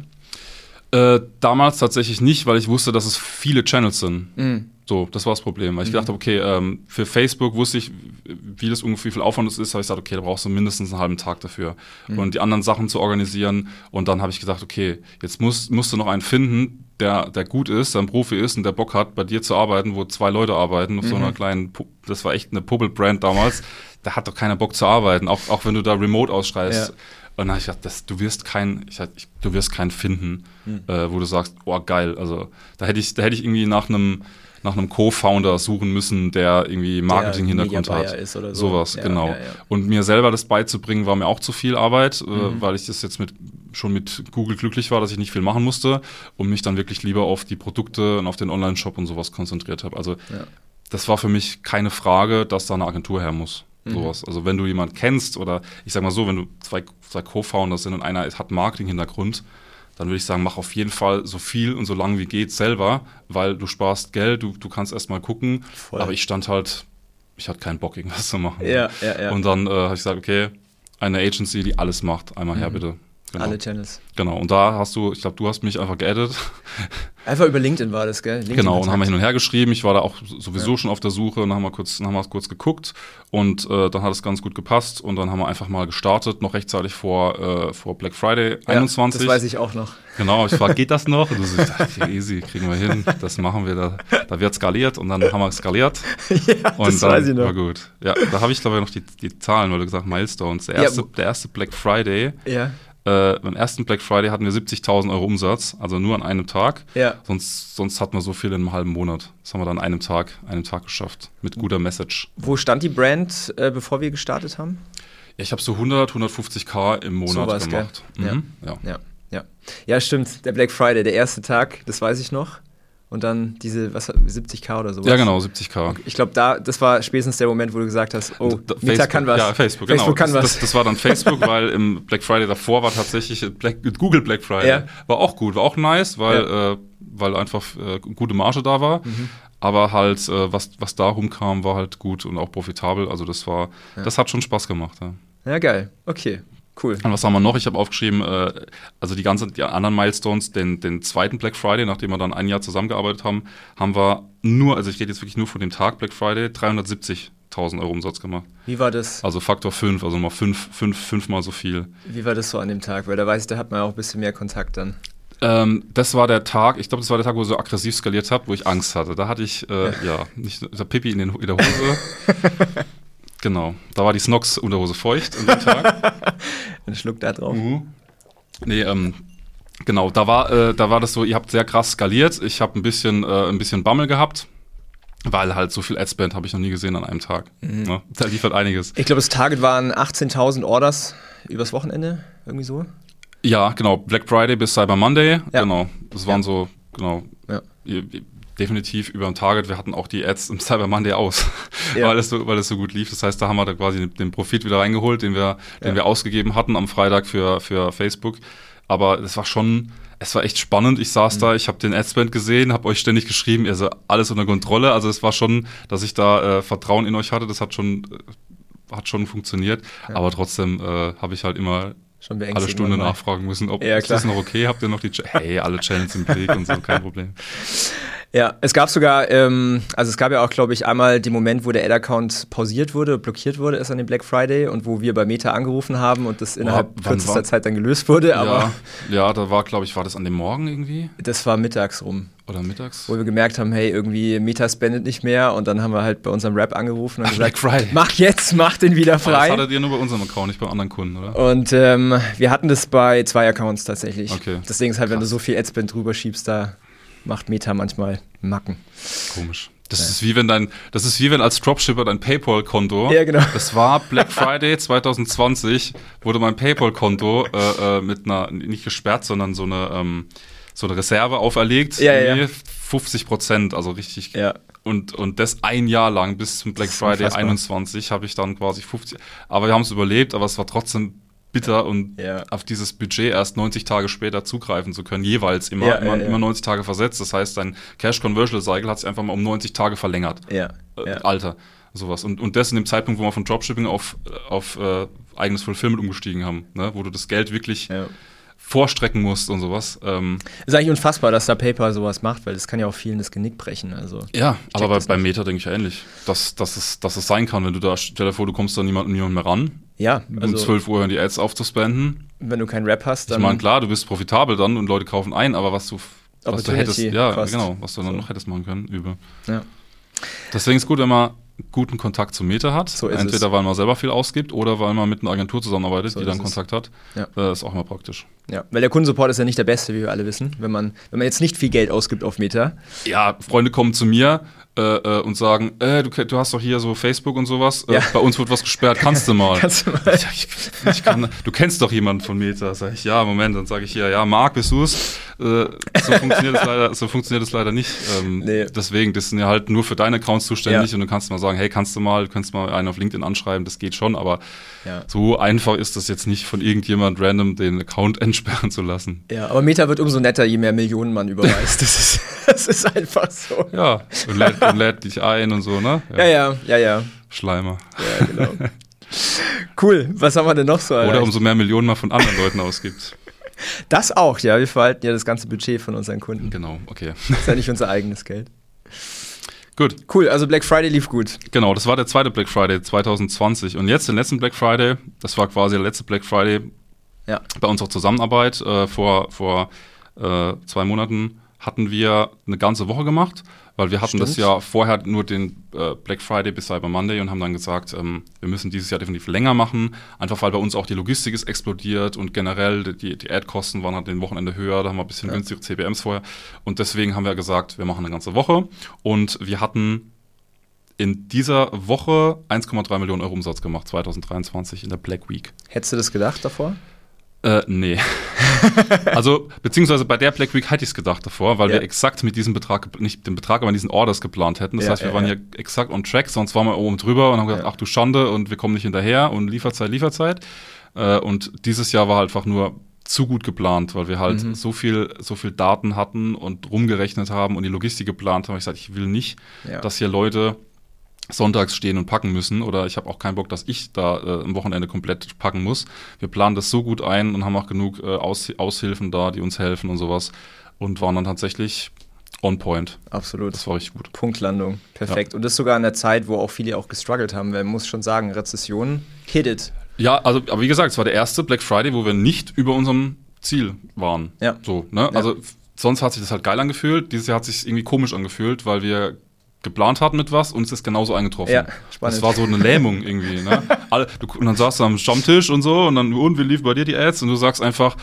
Speaker 2: Äh, damals tatsächlich nicht, weil ich wusste, dass es viele Channels sind.
Speaker 1: Mhm.
Speaker 2: So, das war das Problem. Weil ich gedacht habe, okay, ähm, für Facebook wusste ich, wie das ungefähr, wie viel Aufwand es ist, habe ich gesagt, okay, da brauchst du mindestens einen halben Tag dafür. Und die anderen Sachen zu organisieren. Und dann habe ich gesagt, okay, jetzt musst, musst du noch einen finden, der, der gut ist, der ein Profi ist und der Bock hat, bei dir zu arbeiten, wo zwei Leute arbeiten, auf so einer kleinen, Pu- das war echt eine Puppel-Brand damals. Da hat doch keiner Bock zu arbeiten, auch, auch wenn du da remote ausschreist.
Speaker 1: Ja.
Speaker 2: Und dann habe ich gedacht, das, du wirst keinen, ich, ich, du wirst keinen finden, äh, wo du sagst, oh geil. Also da hätte ich, da hätte ich irgendwie nach einem nach einem Co-Founder suchen müssen, der irgendwie Marketing-Hintergrund hat.
Speaker 1: Ist oder so.
Speaker 2: Sowas,
Speaker 1: Ja,
Speaker 2: genau.
Speaker 1: ja, ja.
Speaker 2: Und mir selber das beizubringen, war mir auch zu viel Arbeit,
Speaker 1: Mhm.
Speaker 2: äh, weil ich das jetzt mit schon mit Google glücklich war, dass ich nicht viel machen musste und mich dann wirklich lieber auf die Produkte und auf den Online-Shop und sowas konzentriert habe. Also das war für mich keine Frage, dass da eine Agentur her muss.
Speaker 1: Mhm.
Speaker 2: Sowas. Also wenn du jemanden kennst oder ich sag mal so, wenn du zwei, zwei Co-Founders sind und einer hat Marketing-Hintergrund, dann würde ich sagen, mach auf jeden Fall so viel und so lange wie geht selber, weil du sparst Geld, du, du kannst erst mal gucken.
Speaker 1: Voll.
Speaker 2: Aber ich stand halt, ich hatte keinen Bock, irgendwas zu machen.
Speaker 1: Ja, ja, ja.
Speaker 2: Und dann äh, habe ich gesagt, okay, eine Agency, die alles macht, einmal
Speaker 1: Mhm.
Speaker 2: her bitte. Genau.
Speaker 1: Alle Channels.
Speaker 2: Genau, und da hast du, ich glaube, du hast mich einfach geaddet.
Speaker 1: Einfach über LinkedIn war das, gell? LinkedIn
Speaker 2: Genau, und haben wir hin und her geschrieben. Ich war da auch sowieso schon auf der Suche und dann haben wir kurz, haben wir kurz geguckt und äh, dann hat es ganz gut gepasst und dann haben wir einfach mal gestartet, noch rechtzeitig vor, äh, vor Black Friday
Speaker 1: Ja,
Speaker 2: 21.
Speaker 1: Das weiß ich auch noch.
Speaker 2: Genau, ich frage, geht das noch? Und du so, ich dachte, easy, kriegen wir hin, das machen wir, da, da wird skaliert und dann haben wir skaliert.
Speaker 1: ja,
Speaker 2: Und
Speaker 1: das
Speaker 2: dann
Speaker 1: weiß ich noch.
Speaker 2: war gut. Ja, da habe ich glaube ich noch die, die Zahlen, weil du gesagt Milestones. Der
Speaker 1: Ja,
Speaker 2: erste,
Speaker 1: wo-
Speaker 2: der erste Black Friday,
Speaker 1: Ja,
Speaker 2: äh, beim ersten Black Friday hatten wir 70.000 Euro Umsatz, also nur an einem Tag.
Speaker 1: ja.
Speaker 2: Sonst, sonst hatten wir so viel in einem halben Monat. Das haben wir dann an einem Tag, einem Tag geschafft. Mit guter Message.
Speaker 1: Wo stand die Brand, äh, bevor wir gestartet haben?
Speaker 2: Ja, ich habe so 100, 150k im Monat
Speaker 1: gell?
Speaker 2: gemacht. Mhm, ja.
Speaker 1: Ja, ja. Ja, stimmt. Der Black Friday, der erste Tag, das weiß ich noch. Und dann diese, was, 70k oder sowas.
Speaker 2: ja, genau, 70k.
Speaker 1: Ich glaube, da, das war spätestens der Moment, wo du gesagt hast, oh,
Speaker 2: Da-
Speaker 1: Meta kann was.
Speaker 2: Ja, Facebook,
Speaker 1: Facebook
Speaker 2: genau.
Speaker 1: kann
Speaker 2: das,
Speaker 1: was.
Speaker 2: Das, das war dann Facebook, weil im Black Friday davor war tatsächlich Black, Google Black Friday.
Speaker 1: Ja.
Speaker 2: War auch gut, war auch nice, weil, äh, weil einfach äh, gute Marge da war.
Speaker 1: Mhm.
Speaker 2: Aber halt, äh, was, was da rumkam, war halt gut und auch profitabel. Also das war, das hat schon Spaß gemacht. Ja.
Speaker 1: ja, geil. Okay, cool.
Speaker 2: Und was haben wir noch? Ich habe aufgeschrieben, äh, also die ganzen die anderen Milestones, den, den zweiten Black Friday, nachdem wir dann ein Jahr zusammengearbeitet haben, haben wir nur, also ich rede jetzt wirklich nur von dem Tag Black Friday, 370.000 Euro Umsatz gemacht.
Speaker 1: Wie war das?
Speaker 2: Also Faktor 5, also mal 5, 5, 5 mal so viel.
Speaker 1: Wie war das so an dem Tag? Weil da weiß ich, da hat man ja auch ein bisschen mehr Kontakt dann.
Speaker 2: Ähm, das war der Tag, ich glaube, das war der Tag, wo ich so aggressiv skaliert habe, wo ich Angst hatte. Da hatte ich, äh, ja, nicht, der Pipi in, den, in der Hose. genau, da war die Snox-Unterhose feucht an dem Tag.
Speaker 1: Ein Schluck da drauf.
Speaker 2: Nee, ähm, genau, da war, äh, da war das so, ihr habt sehr krass skaliert. Ich habe ein bisschen, äh, ein bisschen Bammel gehabt, weil halt so viel Adspend habe ich noch nie gesehen an einem Tag. Ne? Da liefert einiges.
Speaker 1: Ich glaube, das Target waren 18.000 Orders übers Wochenende, irgendwie so.
Speaker 2: Ja, genau, Black Friday bis Cyber Monday,
Speaker 1: Ja.
Speaker 2: genau. Das waren
Speaker 1: Ja.
Speaker 2: so, genau,
Speaker 1: Ja.
Speaker 2: Ihr- ihr- definitiv über dem Target. Wir hatten auch die Ads im Cyber Monday aus,
Speaker 1: Ja.
Speaker 2: weil, es so, weil es so gut lief. Das heißt, da haben wir da quasi den Profit wieder reingeholt, den wir, den
Speaker 1: Ja.
Speaker 2: wir ausgegeben hatten am Freitag für, für Facebook. Aber es war schon, es war echt spannend. Ich saß
Speaker 1: Mhm.
Speaker 2: da, ich habe den Adspend gesehen, habe euch ständig geschrieben, also alles unter Kontrolle. Also es war schon, dass ich da äh, Vertrauen in euch hatte. Das hat schon, äh, hat schon funktioniert. Aber trotzdem äh, habe ich halt immer
Speaker 1: Schon
Speaker 2: alle. Stunde nachfragen müssen, ob
Speaker 1: Ja,
Speaker 2: ist das noch okay? Habt ihr noch die Ch Hey, alle Channels im Blick und so, kein Problem.
Speaker 1: Ja, es gab sogar, ähm, also es gab ja auch, glaube ich, einmal den Moment, wo der Ad-Account pausiert wurde, blockiert wurde, ist an dem Black Friday und wo wir bei Meta angerufen haben und das innerhalb
Speaker 2: wann
Speaker 1: kürzester
Speaker 2: war-
Speaker 1: Zeit dann gelöst wurde, aber
Speaker 2: ja, ja, da war, glaube ich, war das an dem Morgen irgendwie
Speaker 1: das war mittags rum,
Speaker 2: oder mittags?
Speaker 1: wo wir gemerkt haben, hey, irgendwie Meta spendet nicht mehr und dann haben wir halt bei unserem Rap angerufen und
Speaker 2: Ach,
Speaker 1: gesagt,
Speaker 2: Black Friday.
Speaker 1: mach jetzt, mach den wieder
Speaker 2: Aber Das
Speaker 1: frei.
Speaker 2: hattet ihr nur bei unserem Account, nicht bei anderen Kunden, oder?
Speaker 1: Und ähm, wir hatten das bei zwei Accounts tatsächlich.
Speaker 2: Okay.
Speaker 1: Deswegen ist halt, wenn du
Speaker 2: Krass.
Speaker 1: so viel Adspend drüber schiebst, da macht Meta manchmal Macken.
Speaker 2: Komisch. Das ist wie wenn dein, das ist wie wenn als Dropshipper dein PayPal-Konto.
Speaker 1: Ja, genau.
Speaker 2: Das war Black Friday 2020, wurde mein PayPal-Konto äh, äh, mit einer, nicht gesperrt, sondern so eine, ähm, so eine Reserve auferlegt.
Speaker 1: Ja, ja,
Speaker 2: Irgendwie 50 Prozent, also richtig.
Speaker 1: Ja.
Speaker 2: Und, und das ein Jahr lang bis zum Black Friday
Speaker 1: unfassbar.
Speaker 2: 21 habe ich dann quasi 50. Aber wir haben es überlebt, aber es war trotzdem bitter und
Speaker 1: Ja.
Speaker 2: auf dieses Budget erst 90 Tage später zugreifen zu können, jeweils immer,
Speaker 1: Ja,
Speaker 2: immer,
Speaker 1: ja, ja.
Speaker 2: immer 90 Tage versetzt. Das heißt, dein Cash Conversion Cycle hat sich einfach mal um 90 Tage verlängert.
Speaker 1: Ja.
Speaker 2: Äh,
Speaker 1: ja.
Speaker 2: Alter, sowas. Und, und das in dem Zeitpunkt, wo wir von Dropshipping auf, auf äh, eigenes Fulfillment umgestiegen haben, ne? wo du das Geld wirklich
Speaker 1: ja.
Speaker 2: vorstrecken musst und sowas. Ähm,
Speaker 1: Ist eigentlich unfassbar, dass da PayPal sowas macht, weil das kann ja auch vielen das Genick brechen. Also.
Speaker 2: ja, aber bei, bei. Meta denke ich ähnlich, dass, dass, es, dass es sein kann, wenn du da, stell dir vor, du kommst da niemand, niemand mehr ran,
Speaker 1: Ja,
Speaker 2: um
Speaker 1: also
Speaker 2: 12 Uhr hören die Ads aufzuspenden.
Speaker 1: wenn du keinen Rap hast,
Speaker 2: Ich
Speaker 1: dann.
Speaker 2: meine, klar, du bist profitabel dann und Leute kaufen ein, aber was du, was du hättest, ja,
Speaker 1: cost.
Speaker 2: genau, was du dann
Speaker 1: So.
Speaker 2: noch hättest machen können, übel.
Speaker 1: Ja.
Speaker 2: Deswegen ist gut, wenn man guten Kontakt zu Meta hat.
Speaker 1: So
Speaker 2: Entweder
Speaker 1: es.
Speaker 2: weil man selber viel ausgibt oder weil man mit einer Agentur zusammenarbeitet,
Speaker 1: So
Speaker 2: die dann
Speaker 1: ist es.
Speaker 2: Kontakt hat.
Speaker 1: Ja.
Speaker 2: Äh, ist auch immer praktisch.
Speaker 1: Ja, weil der Kundensupport ist ja nicht der beste, wie wir alle wissen. Wenn man, wenn man jetzt nicht viel Geld ausgibt auf Meta.
Speaker 2: Ja, Freunde kommen zu mir äh, äh, und sagen, äh, du, du hast doch hier so Facebook und sowas. Äh,
Speaker 1: Ja.
Speaker 2: Bei uns wird was gesperrt, kannst du mal.
Speaker 1: Kannst du mal.
Speaker 2: Ich, ich, ich kann, du kennst doch jemanden von Meta. Sag ich, ja, Moment. Dann sage ich, ja, ja, Marc, bist du's? Äh, so funktioniert es leider, so funktioniert es leider nicht. Ähm,
Speaker 1: Nee.
Speaker 2: Deswegen, das sind ja halt nur für deine Accounts zuständig
Speaker 1: Ja.
Speaker 2: und du kannst mal sagen, hey, kannst du mal, du kannst mal einen auf LinkedIn anschreiben, das geht schon, aber
Speaker 1: Ja.
Speaker 2: so einfach ist das jetzt nicht von irgendjemand random den Account entsperren zu lassen.
Speaker 1: Ja, aber Meta wird umso netter, je mehr Millionen man überweist. Das ist, das ist einfach so.
Speaker 2: Ja, und lädt, und lädt dich ein und so, ne?
Speaker 1: Ja, ja, ja, ja.
Speaker 2: Schleimer.
Speaker 1: Ja, genau. Cool. Was haben wir denn noch so?
Speaker 2: Oder
Speaker 1: erreicht?
Speaker 2: umso mehr Millionen man von anderen Leuten ausgibt.
Speaker 1: Das auch, ja. Wir verhalten ja das ganze Budget von unseren Kunden.
Speaker 2: Genau, okay.
Speaker 1: Das ist ja nicht unser eigenes Geld.
Speaker 2: Gut,
Speaker 1: Cool, also Black Friday lief gut.
Speaker 2: genau, das war der zweite Black Friday 2020. Und jetzt den letzten Black Friday, das war quasi der letzte Black Friday
Speaker 1: Ja.
Speaker 2: bei unserer Zusammenarbeit. Äh, vor vor äh, zwei Monaten hatten wir eine ganze Woche gemacht, weil wir hatten das
Speaker 1: Stimmt.
Speaker 2: ja vorher nur den äh, Black Friday bis Cyber Monday und haben dann gesagt, ähm, wir müssen dieses Jahr definitiv länger machen, einfach weil bei uns auch die Logistik ist explodiert und generell die, die Ad-Kosten waren halt den Wochenende höher, da haben wir ein bisschen
Speaker 1: Ja.
Speaker 2: günstigere CPMs vorher und deswegen haben wir gesagt, wir machen eine ganze Woche und wir hatten in dieser Woche 1,3 Millionen Euro Umsatz gemacht, 2023 in der Black Week.
Speaker 1: Hättest du das gedacht davor?
Speaker 2: Äh, nee. also, beziehungsweise bei der Black Week hätte ich es gedacht davor, weil
Speaker 1: Ja.
Speaker 2: wir exakt mit diesem Betrag, nicht den Betrag, aber diesen Orders geplant hätten. Das
Speaker 1: Ja,
Speaker 2: heißt, wir
Speaker 1: ja,
Speaker 2: waren
Speaker 1: ja.
Speaker 2: hier exakt on track, sonst waren wir oben drüber und haben gesagt,
Speaker 1: Ja.
Speaker 2: ach du Schande und wir kommen nicht hinterher und Lieferzeit, Lieferzeit. Äh, und dieses Jahr war halt einfach nur zu gut geplant, weil wir halt
Speaker 1: Mhm.
Speaker 2: so viel, so viel Daten hatten und rumgerechnet haben und die Logistik geplant haben. Ich gesagt, ich will nicht, dass hier Leute sonntags stehen und packen müssen oder ich habe auch keinen Bock, dass ich da äh, am Wochenende komplett packen muss. Wir planen das so gut ein und haben auch genug äh, Aus Aushilfen da, die uns helfen und sowas und waren dann tatsächlich on point.
Speaker 1: Absolut.
Speaker 2: Das war richtig gut.
Speaker 1: Punktlandung. Perfekt. Und das sogar in der Zeit, wo auch viele auch gestruggelt haben, weil man muss schon sagen, Rezession hit it.
Speaker 2: Ja, also, aber wie gesagt, es war der erste Black Friday, wo wir nicht über unserem Ziel waren.
Speaker 1: Ja.
Speaker 2: So, ne?
Speaker 1: Ja.
Speaker 2: Also sonst hat sich das halt geil angefühlt. Dieses Jahr hat sich irgendwie komisch angefühlt, weil wir geplant hatten mit was und es ist genauso eingetroffen.
Speaker 1: Ja, spannend.
Speaker 2: Das war so eine Lähmung irgendwie. Ne? Alle, du, und dann saßt du am Stammtisch und so und dann, und wie lief bei dir die Ads? Und du sagst einfach,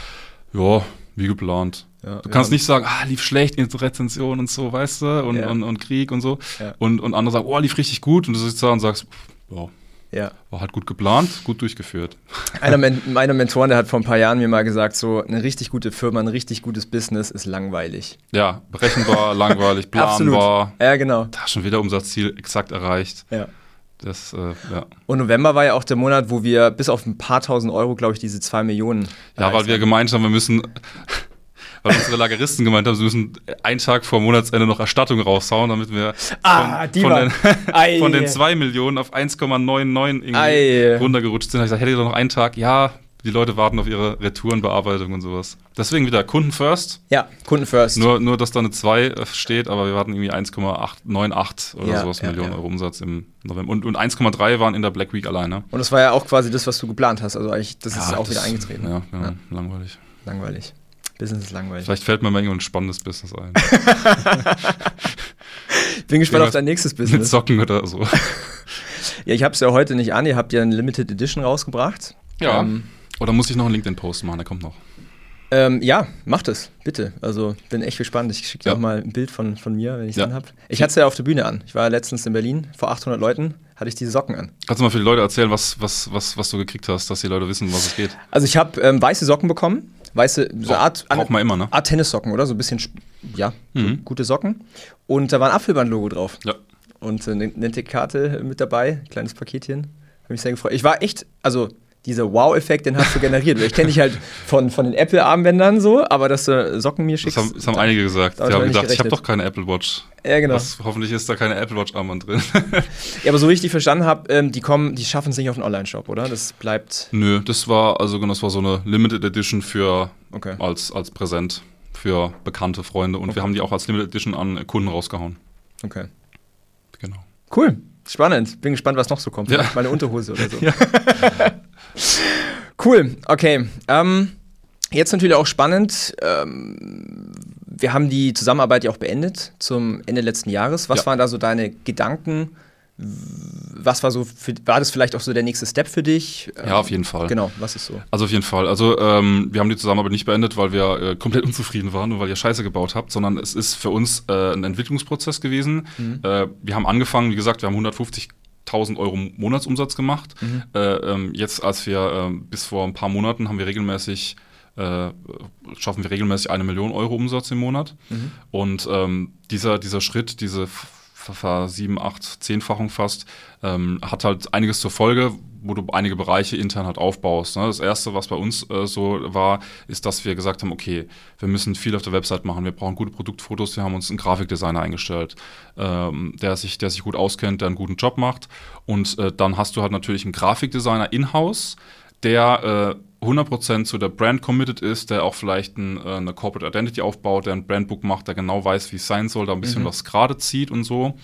Speaker 2: ja, wie geplant.
Speaker 1: Ja,
Speaker 2: du kannst
Speaker 1: haben-
Speaker 2: nicht sagen, ah, lief schlecht in Rezension und so, weißt du, und,
Speaker 1: Ja.
Speaker 2: und, und Krieg und so.
Speaker 1: Ja.
Speaker 2: Und, und andere sagen, oh, lief richtig gut. Und du sitzt da und sagst, ja,
Speaker 1: Ja.
Speaker 2: war halt gut geplant, gut durchgeführt.
Speaker 1: Einer Men meiner Mentoren, der hat vor ein paar Jahren mir mal gesagt, so eine richtig gute Firma, ein richtig gutes Business ist langweilig.
Speaker 2: Ja, berechenbar, langweilig,
Speaker 1: Absolut.
Speaker 2: planbar.
Speaker 1: Ja, genau.
Speaker 2: Da schon wieder Umsatzziel exakt erreicht.
Speaker 1: Ja.
Speaker 2: Das, äh, ja.
Speaker 1: Und November war ja auch der Monat, wo wir bis auf ein paar tausend Euro, glaube ich, diese zwei Millionen.
Speaker 2: ja, weil wir gemeint haben, wir müssen, weil unsere Lageristen gemeint haben, sie müssen einen Tag vor Monatsende noch Erstattung raushauen, damit wir
Speaker 1: Ah,
Speaker 2: von,
Speaker 1: die
Speaker 2: von, den, von den 2 Millionen auf 1,99 irgendwie
Speaker 1: Ei.
Speaker 2: runtergerutscht sind. Da ich gesagt, hättet ihr doch noch einen Tag? Ja, die Leute warten auf ihre Retourenbearbeitung und sowas. Deswegen wieder Kunden first.
Speaker 1: Ja, Kunden first.
Speaker 2: Nur, nur, dass da eine 2 äh, steht, aber wir hatten irgendwie 1,898 oder
Speaker 1: Ja,
Speaker 2: sowas
Speaker 1: ja,
Speaker 2: Millionen
Speaker 1: ja.
Speaker 2: Euro Umsatz im November. Und, und 1,3 waren in der Black Week alleine.
Speaker 1: Und das war ja auch quasi das, was du geplant hast. Also eigentlich, das ist
Speaker 2: Ja,
Speaker 1: auch
Speaker 2: das-
Speaker 1: wieder eingetreten.
Speaker 2: Ja, genau,
Speaker 1: Ja.
Speaker 2: langweilig.
Speaker 1: Langweilig. Business ist langweilig.
Speaker 2: Vielleicht fällt mir mal irgendwo ein spannendes Business ein.
Speaker 1: Bin gespannt auf dein nächstes
Speaker 2: Mit
Speaker 1: Business.
Speaker 2: Socken oder so.
Speaker 1: Ja, ich habe es ja heute nicht an. Ihr habt ja eine Limited Edition rausgebracht.
Speaker 2: Ja.
Speaker 1: Ähm,
Speaker 2: Oder muss ich noch einen LinkedIn-Post machen? Der kommt noch.
Speaker 1: Ähm, ja, macht es, bitte. Also bin echt gespannt. Ich schicke dir
Speaker 2: Ja.
Speaker 1: auch mal ein Bild von, von mir, wenn ich es
Speaker 2: Ja.
Speaker 1: anhab. Ich hatte es ja auf der Bühne an. Ich war letztens in Berlin, vor 800 Leuten, hatte ich diese Socken an.
Speaker 2: Kannst du mal für die Leute erzählen, was, was, was, was du gekriegt hast, dass die Leute wissen, um was es geht?
Speaker 1: Also ich habe ähm, weiße Socken bekommen. Weiße, so eine Art,
Speaker 2: man immer, ne?
Speaker 1: Art Tennissocken, oder? So ein bisschen, ja,
Speaker 2: Mhm.
Speaker 1: gute Socken. Und da war ein Apfelband-Logo drauf.
Speaker 2: Ja.
Speaker 1: Und äh, eine nette Karte mit dabei, kleines Paketchen. Habe mich sehr gefreut. Ich war echt, also dieser Wow-Effekt, den hast du generiert. ich kenne dich halt von, von den Apple-Armbändern so, aber dass du Socken mir
Speaker 2: Das
Speaker 1: schickst.
Speaker 2: haben, das haben einige gesagt. Die haben gedacht, ich habe doch keine Apple Watch.
Speaker 1: ja, genau.
Speaker 2: Was, hoffentlich ist da keine Apple Watch Armband drin.
Speaker 1: Ja, aber so wie ich die verstanden habe, ähm, die kommen, die schaffen es nicht auf den Online-Shop, oder? Das bleibt.
Speaker 2: Nö, das war also genau, das war so eine Limited Edition für
Speaker 1: Okay.
Speaker 2: als, als Präsent für bekannte Freunde und wir haben die auch als Limited Edition an Kunden rausgehauen.
Speaker 1: Okay.
Speaker 2: Genau.
Speaker 1: Cool. Spannend. Bin gespannt, was noch so kommt.
Speaker 2: Ja.
Speaker 1: Meine Unterhose oder so.
Speaker 2: Ja.
Speaker 1: Cool. Okay. Ähm, jetzt natürlich auch spannend. Ähm, wir haben die Zusammenarbeit ja auch beendet zum Ende letzten Jahres. Was
Speaker 2: Ja.
Speaker 1: waren da so deine Gedanken? Was war so für, war das vielleicht auch so der nächste Step für dich?
Speaker 2: Ja, auf jeden Fall.
Speaker 1: Genau, was ist so?
Speaker 2: Also auf jeden Fall. Also ähm, wir haben die Zusammenarbeit nicht beendet, weil wir äh, komplett unzufrieden waren und weil ihr Scheiße gebaut habt, sondern es ist für uns äh, ein Entwicklungsprozess gewesen. Äh, wir haben angefangen, wie gesagt, wir haben 150.000 Euro Monatsumsatz gemacht. Äh, ähm, jetzt, als wir ähm, bis vor ein paar Monaten haben wir regelmäßig äh, schaffen wir regelmäßig eine Million Euro Umsatz im Monat. Und ähm, dieser, dieser Schritt, diese sieben, acht, zehnfachung fast, ähm, hat halt einiges zur Folge, wo du einige Bereiche intern halt aufbaust. Ne? Das erste, was bei uns äh, so war, ist, dass wir gesagt haben, okay, wir müssen viel auf der Website machen, wir brauchen gute Produktfotos, wir haben uns einen Grafikdesigner eingestellt, ähm, der, sich, der sich gut auskennt, der einen guten Job macht. Und äh, dann hast du halt natürlich einen Grafikdesigner in-house, der äh, 100% zu der Brand committed ist, der auch vielleicht ein, äh, eine Corporate Identity aufbaut, der ein Brandbook macht, der genau weiß, wie es sein soll, da ein bisschen mhm. was gerade zieht und so.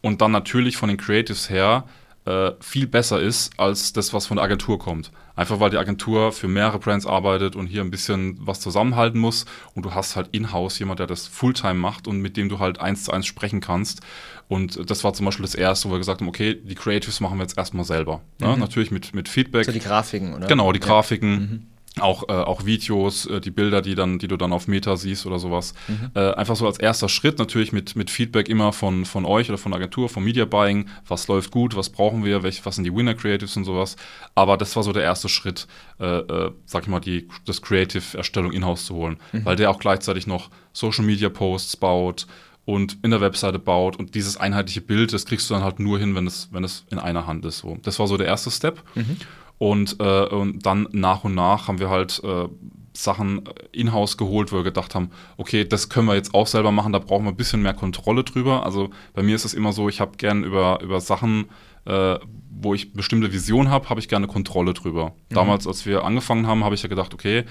Speaker 2: Und dann natürlich von den Creatives her äh, viel besser ist als das, was von der Agentur kommt. Einfach weil die Agentur für mehrere Brands arbeitet und hier ein bisschen was zusammenhalten muss und du hast halt in-house jemand, der das Fulltime macht und mit dem du halt eins zu eins sprechen kannst. Und das war zum Beispiel das erste, wo wir gesagt haben, okay, die Creatives machen wir jetzt erstmal selber. Ne? Mhm. Ne? Natürlich mit, mit Feedback.
Speaker 1: So die Grafiken, oder?
Speaker 2: Genau, die Grafiken. Ja. Mhm auch, äh, auch Videos, äh, die Bilder, die, dann, die du dann auf Meta siehst oder sowas. Mhm. Äh, einfach so als erster Schritt, natürlich mit, mit Feedback immer von, von euch oder von der Agentur, vom Media Buying, was läuft gut, was brauchen wir, welch, was sind die Winner Creatives und sowas. Aber das war so der erste Schritt, äh, äh, sag ich mal, die, das Creative-Erstellung in-house zu holen, mhm. weil der auch gleichzeitig noch Social Media Posts baut und in der Webseite baut und dieses einheitliche Bild, das kriegst du dann halt nur hin, wenn es, wenn es in einer Hand ist. So. Das war so der erste Step. Mhm. Und, äh, und dann nach und nach haben wir halt äh, Sachen in-house geholt, wo wir gedacht haben, okay, das können wir jetzt auch selber machen, da brauchen wir ein bisschen mehr Kontrolle drüber. Also bei mir ist es immer so, ich habe gern über, über Sachen, äh, wo ich bestimmte Vision habe, habe ich gerne Kontrolle drüber. Mhm. Damals, als wir angefangen haben, habe ich ja gedacht, okay,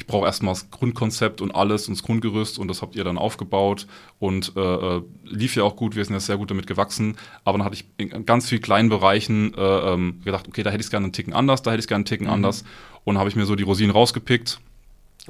Speaker 2: ich brauche erstmal das Grundkonzept und alles und das Grundgerüst und das habt ihr dann aufgebaut. Und äh, äh, lief ja auch gut, wir sind ja sehr gut damit gewachsen, aber dann hatte ich in ganz vielen kleinen Bereichen äh, ähm, gedacht, okay, da hätte ich es gerne einen Ticken anders, da hätte ich es gerne einen Ticken mhm. anders. Und habe ich mir so die Rosinen rausgepickt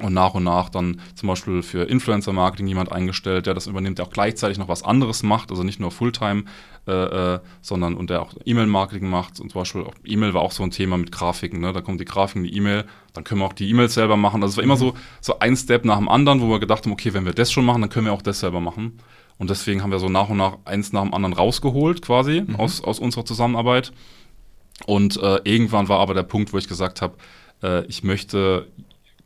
Speaker 2: und nach und nach dann zum Beispiel für Influencer-Marketing jemand eingestellt, der das übernimmt, der auch gleichzeitig noch was anderes macht, also nicht nur Fulltime, äh, äh, sondern und der auch E-Mail-Marketing macht. Und zum Beispiel E-Mail war auch so ein Thema mit Grafiken. Ne? Da kommt die Grafik in die E-Mail, dann können wir auch die E-Mails selber machen. Also es war immer so, so ein Step nach dem anderen, wo wir gedacht haben, okay, wenn wir das schon machen, dann können wir auch das selber machen. Und deswegen haben wir so nach und nach eins nach dem anderen rausgeholt, quasi, mhm. aus, aus unserer Zusammenarbeit. Und äh, irgendwann war aber der Punkt, wo ich gesagt habe, äh, ich möchte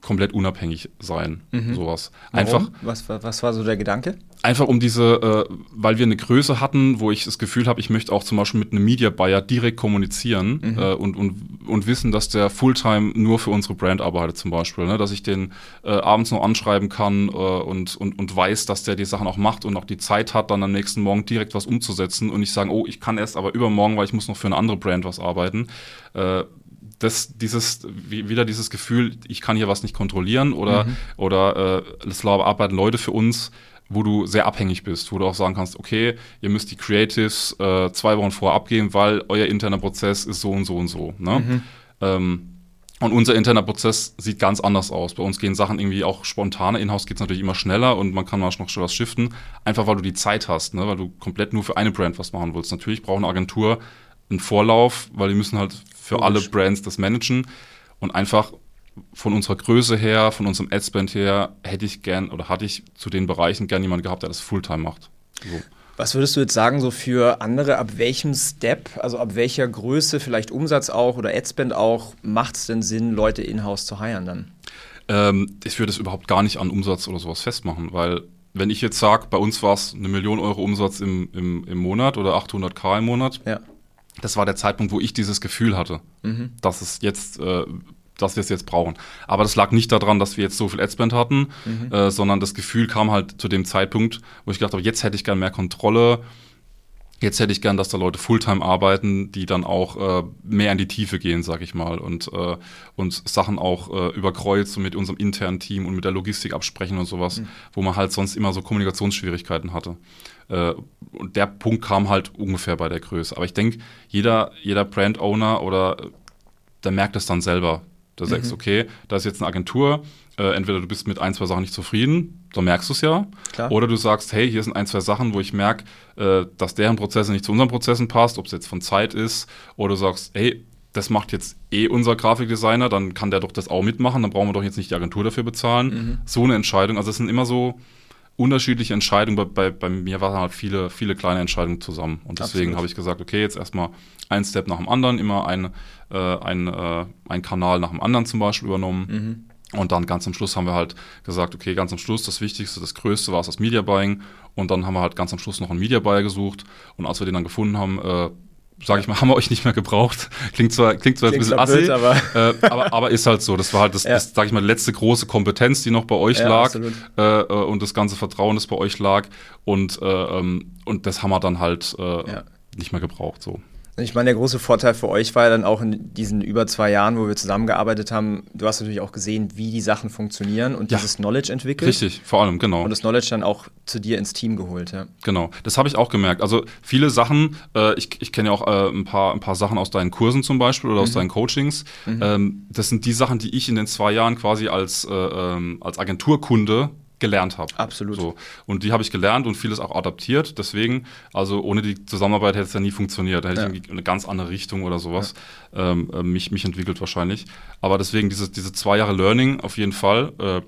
Speaker 2: komplett unabhängig sein. Mhm. Sowas.
Speaker 1: Einfach. Was, was war so der Gedanke?
Speaker 2: Einfach um diese, äh, weil wir eine Größe hatten, wo ich das Gefühl habe, ich möchte auch zum Beispiel mit einem Media Buyer direkt kommunizieren mhm. äh, und, und, und wissen, dass der Fulltime nur für unsere Brand arbeitet, zum Beispiel. Ne? Dass ich den äh, abends noch anschreiben kann äh, und, und, und weiß, dass der die Sachen auch macht und auch die Zeit hat, dann am nächsten Morgen direkt was umzusetzen und nicht sagen, oh, ich kann erst aber übermorgen, weil ich muss noch für eine andere Brand was arbeiten Äh, das, dieses, wieder dieses Gefühl, ich kann hier was nicht kontrollieren oder, mhm. oder äh, es arbeiten Leute für uns, wo du sehr abhängig bist, wo du auch sagen kannst, okay, ihr müsst die Creatives äh, zwei Wochen vorher abgeben, weil euer interner Prozess ist so und so und so. Ne? Mhm. Ähm, und unser interner Prozess sieht ganz anders aus. Bei uns gehen Sachen irgendwie auch spontaner. In-house geht es natürlich immer schneller und man kann mal noch schon was shiften, einfach weil du die Zeit hast, ne? weil du komplett nur für eine Brand was machen willst. Natürlich braucht eine Agentur einen Vorlauf, weil die müssen halt für alle Brands das managen. Und einfach von unserer Größe her, von unserem Adspend her, hätte ich gern oder hatte ich zu den Bereichen gern jemanden gehabt, der das Fulltime macht. So.
Speaker 1: Was würdest du jetzt sagen, so für andere, ab welchem Step, also ab welcher Größe, vielleicht Umsatz auch oder Adspend auch, macht es denn Sinn, Leute in-house zu heiren dann?
Speaker 2: Ähm, ich würde es überhaupt gar nicht an Umsatz oder sowas festmachen, weil wenn ich jetzt sage, bei uns war es eine Million Euro Umsatz im, im, im Monat oder 800k im Monat, ja das war der Zeitpunkt, wo ich dieses Gefühl hatte, mhm. dass es jetzt, äh, dass wir es jetzt brauchen. Aber das lag nicht daran, dass wir jetzt so viel Adspend hatten, mhm. äh, sondern das Gefühl kam halt zu dem Zeitpunkt, wo ich gedacht habe, jetzt hätte ich gern mehr Kontrolle. Jetzt hätte ich gern, dass da Leute Fulltime arbeiten, die dann auch äh, mehr in die Tiefe gehen, sag ich mal, und, äh, und Sachen auch äh, überkreuzen mit unserem internen Team und mit der Logistik absprechen und sowas, mhm. wo man halt sonst immer so Kommunikationsschwierigkeiten hatte. Äh, und der Punkt kam halt ungefähr bei der Größe. Aber ich denke, jeder, jeder Brand-Owner oder der merkt es dann selber. Da mhm. sagst, okay, da ist jetzt eine Agentur, äh, entweder du bist mit ein, zwei Sachen nicht zufrieden, dann merkst du es ja. Klar. Oder du sagst, hey, hier sind ein, zwei Sachen, wo ich merke, äh, dass deren Prozesse nicht zu unseren Prozessen passt, ob es jetzt von Zeit ist, oder du sagst, hey, das macht jetzt eh unser Grafikdesigner, dann kann der doch das auch mitmachen, dann brauchen wir doch jetzt nicht die Agentur dafür bezahlen. Mhm. So eine Entscheidung. Also es sind immer so, unterschiedliche Entscheidungen. Bei, bei, bei mir waren halt viele, viele kleine Entscheidungen zusammen. Und deswegen habe ich gesagt, okay, jetzt erstmal ein Step nach dem anderen, immer ein, äh, ein, äh, ein Kanal nach dem anderen zum Beispiel übernommen. Mhm. Und dann ganz am Schluss haben wir halt gesagt, okay, ganz am Schluss das Wichtigste, das Größte war es das Media Buying. Und dann haben wir halt ganz am Schluss noch einen Media Buyer gesucht. Und als wir den dann gefunden haben, äh, sage ich mal, haben wir euch nicht mehr gebraucht. Klingt zwar, klingt zwar klingt ein bisschen assi, blöd, aber, äh, aber, aber, ist halt so. Das war halt das, ja. das sage ich mal, letzte große Kompetenz, die noch bei euch ja, lag äh, äh, und das ganze Vertrauen, das bei euch lag. Und, äh, ähm, und das haben wir dann halt äh, ja. nicht mehr gebraucht. So.
Speaker 1: Ich meine, der große Vorteil für euch war ja dann auch in diesen über zwei Jahren, wo wir zusammengearbeitet haben, du hast natürlich auch gesehen, wie die Sachen funktionieren und ja. dieses Knowledge entwickelt.
Speaker 2: Richtig, vor allem, genau.
Speaker 1: Und das Knowledge dann auch zu dir ins Team geholt, ja.
Speaker 2: Genau, das habe ich auch gemerkt. Also viele Sachen, äh, ich, ich kenne ja auch äh, ein, paar, ein paar Sachen aus deinen Kursen zum Beispiel oder mhm. aus deinen Coachings. Mhm. Ähm, das sind die Sachen, die ich in den zwei Jahren quasi als, äh, ähm, als Agenturkunde gelernt habe.
Speaker 1: Absolut.
Speaker 2: So. Und die habe ich gelernt und vieles auch adaptiert. Deswegen, also ohne die Zusammenarbeit hätte es ja nie funktioniert. Da hätte ja. ich eine ganz andere Richtung oder sowas ja. ähm, äh, mich, mich entwickelt wahrscheinlich. Aber deswegen diese, diese zwei Jahre Learning auf jeden Fall. Äh,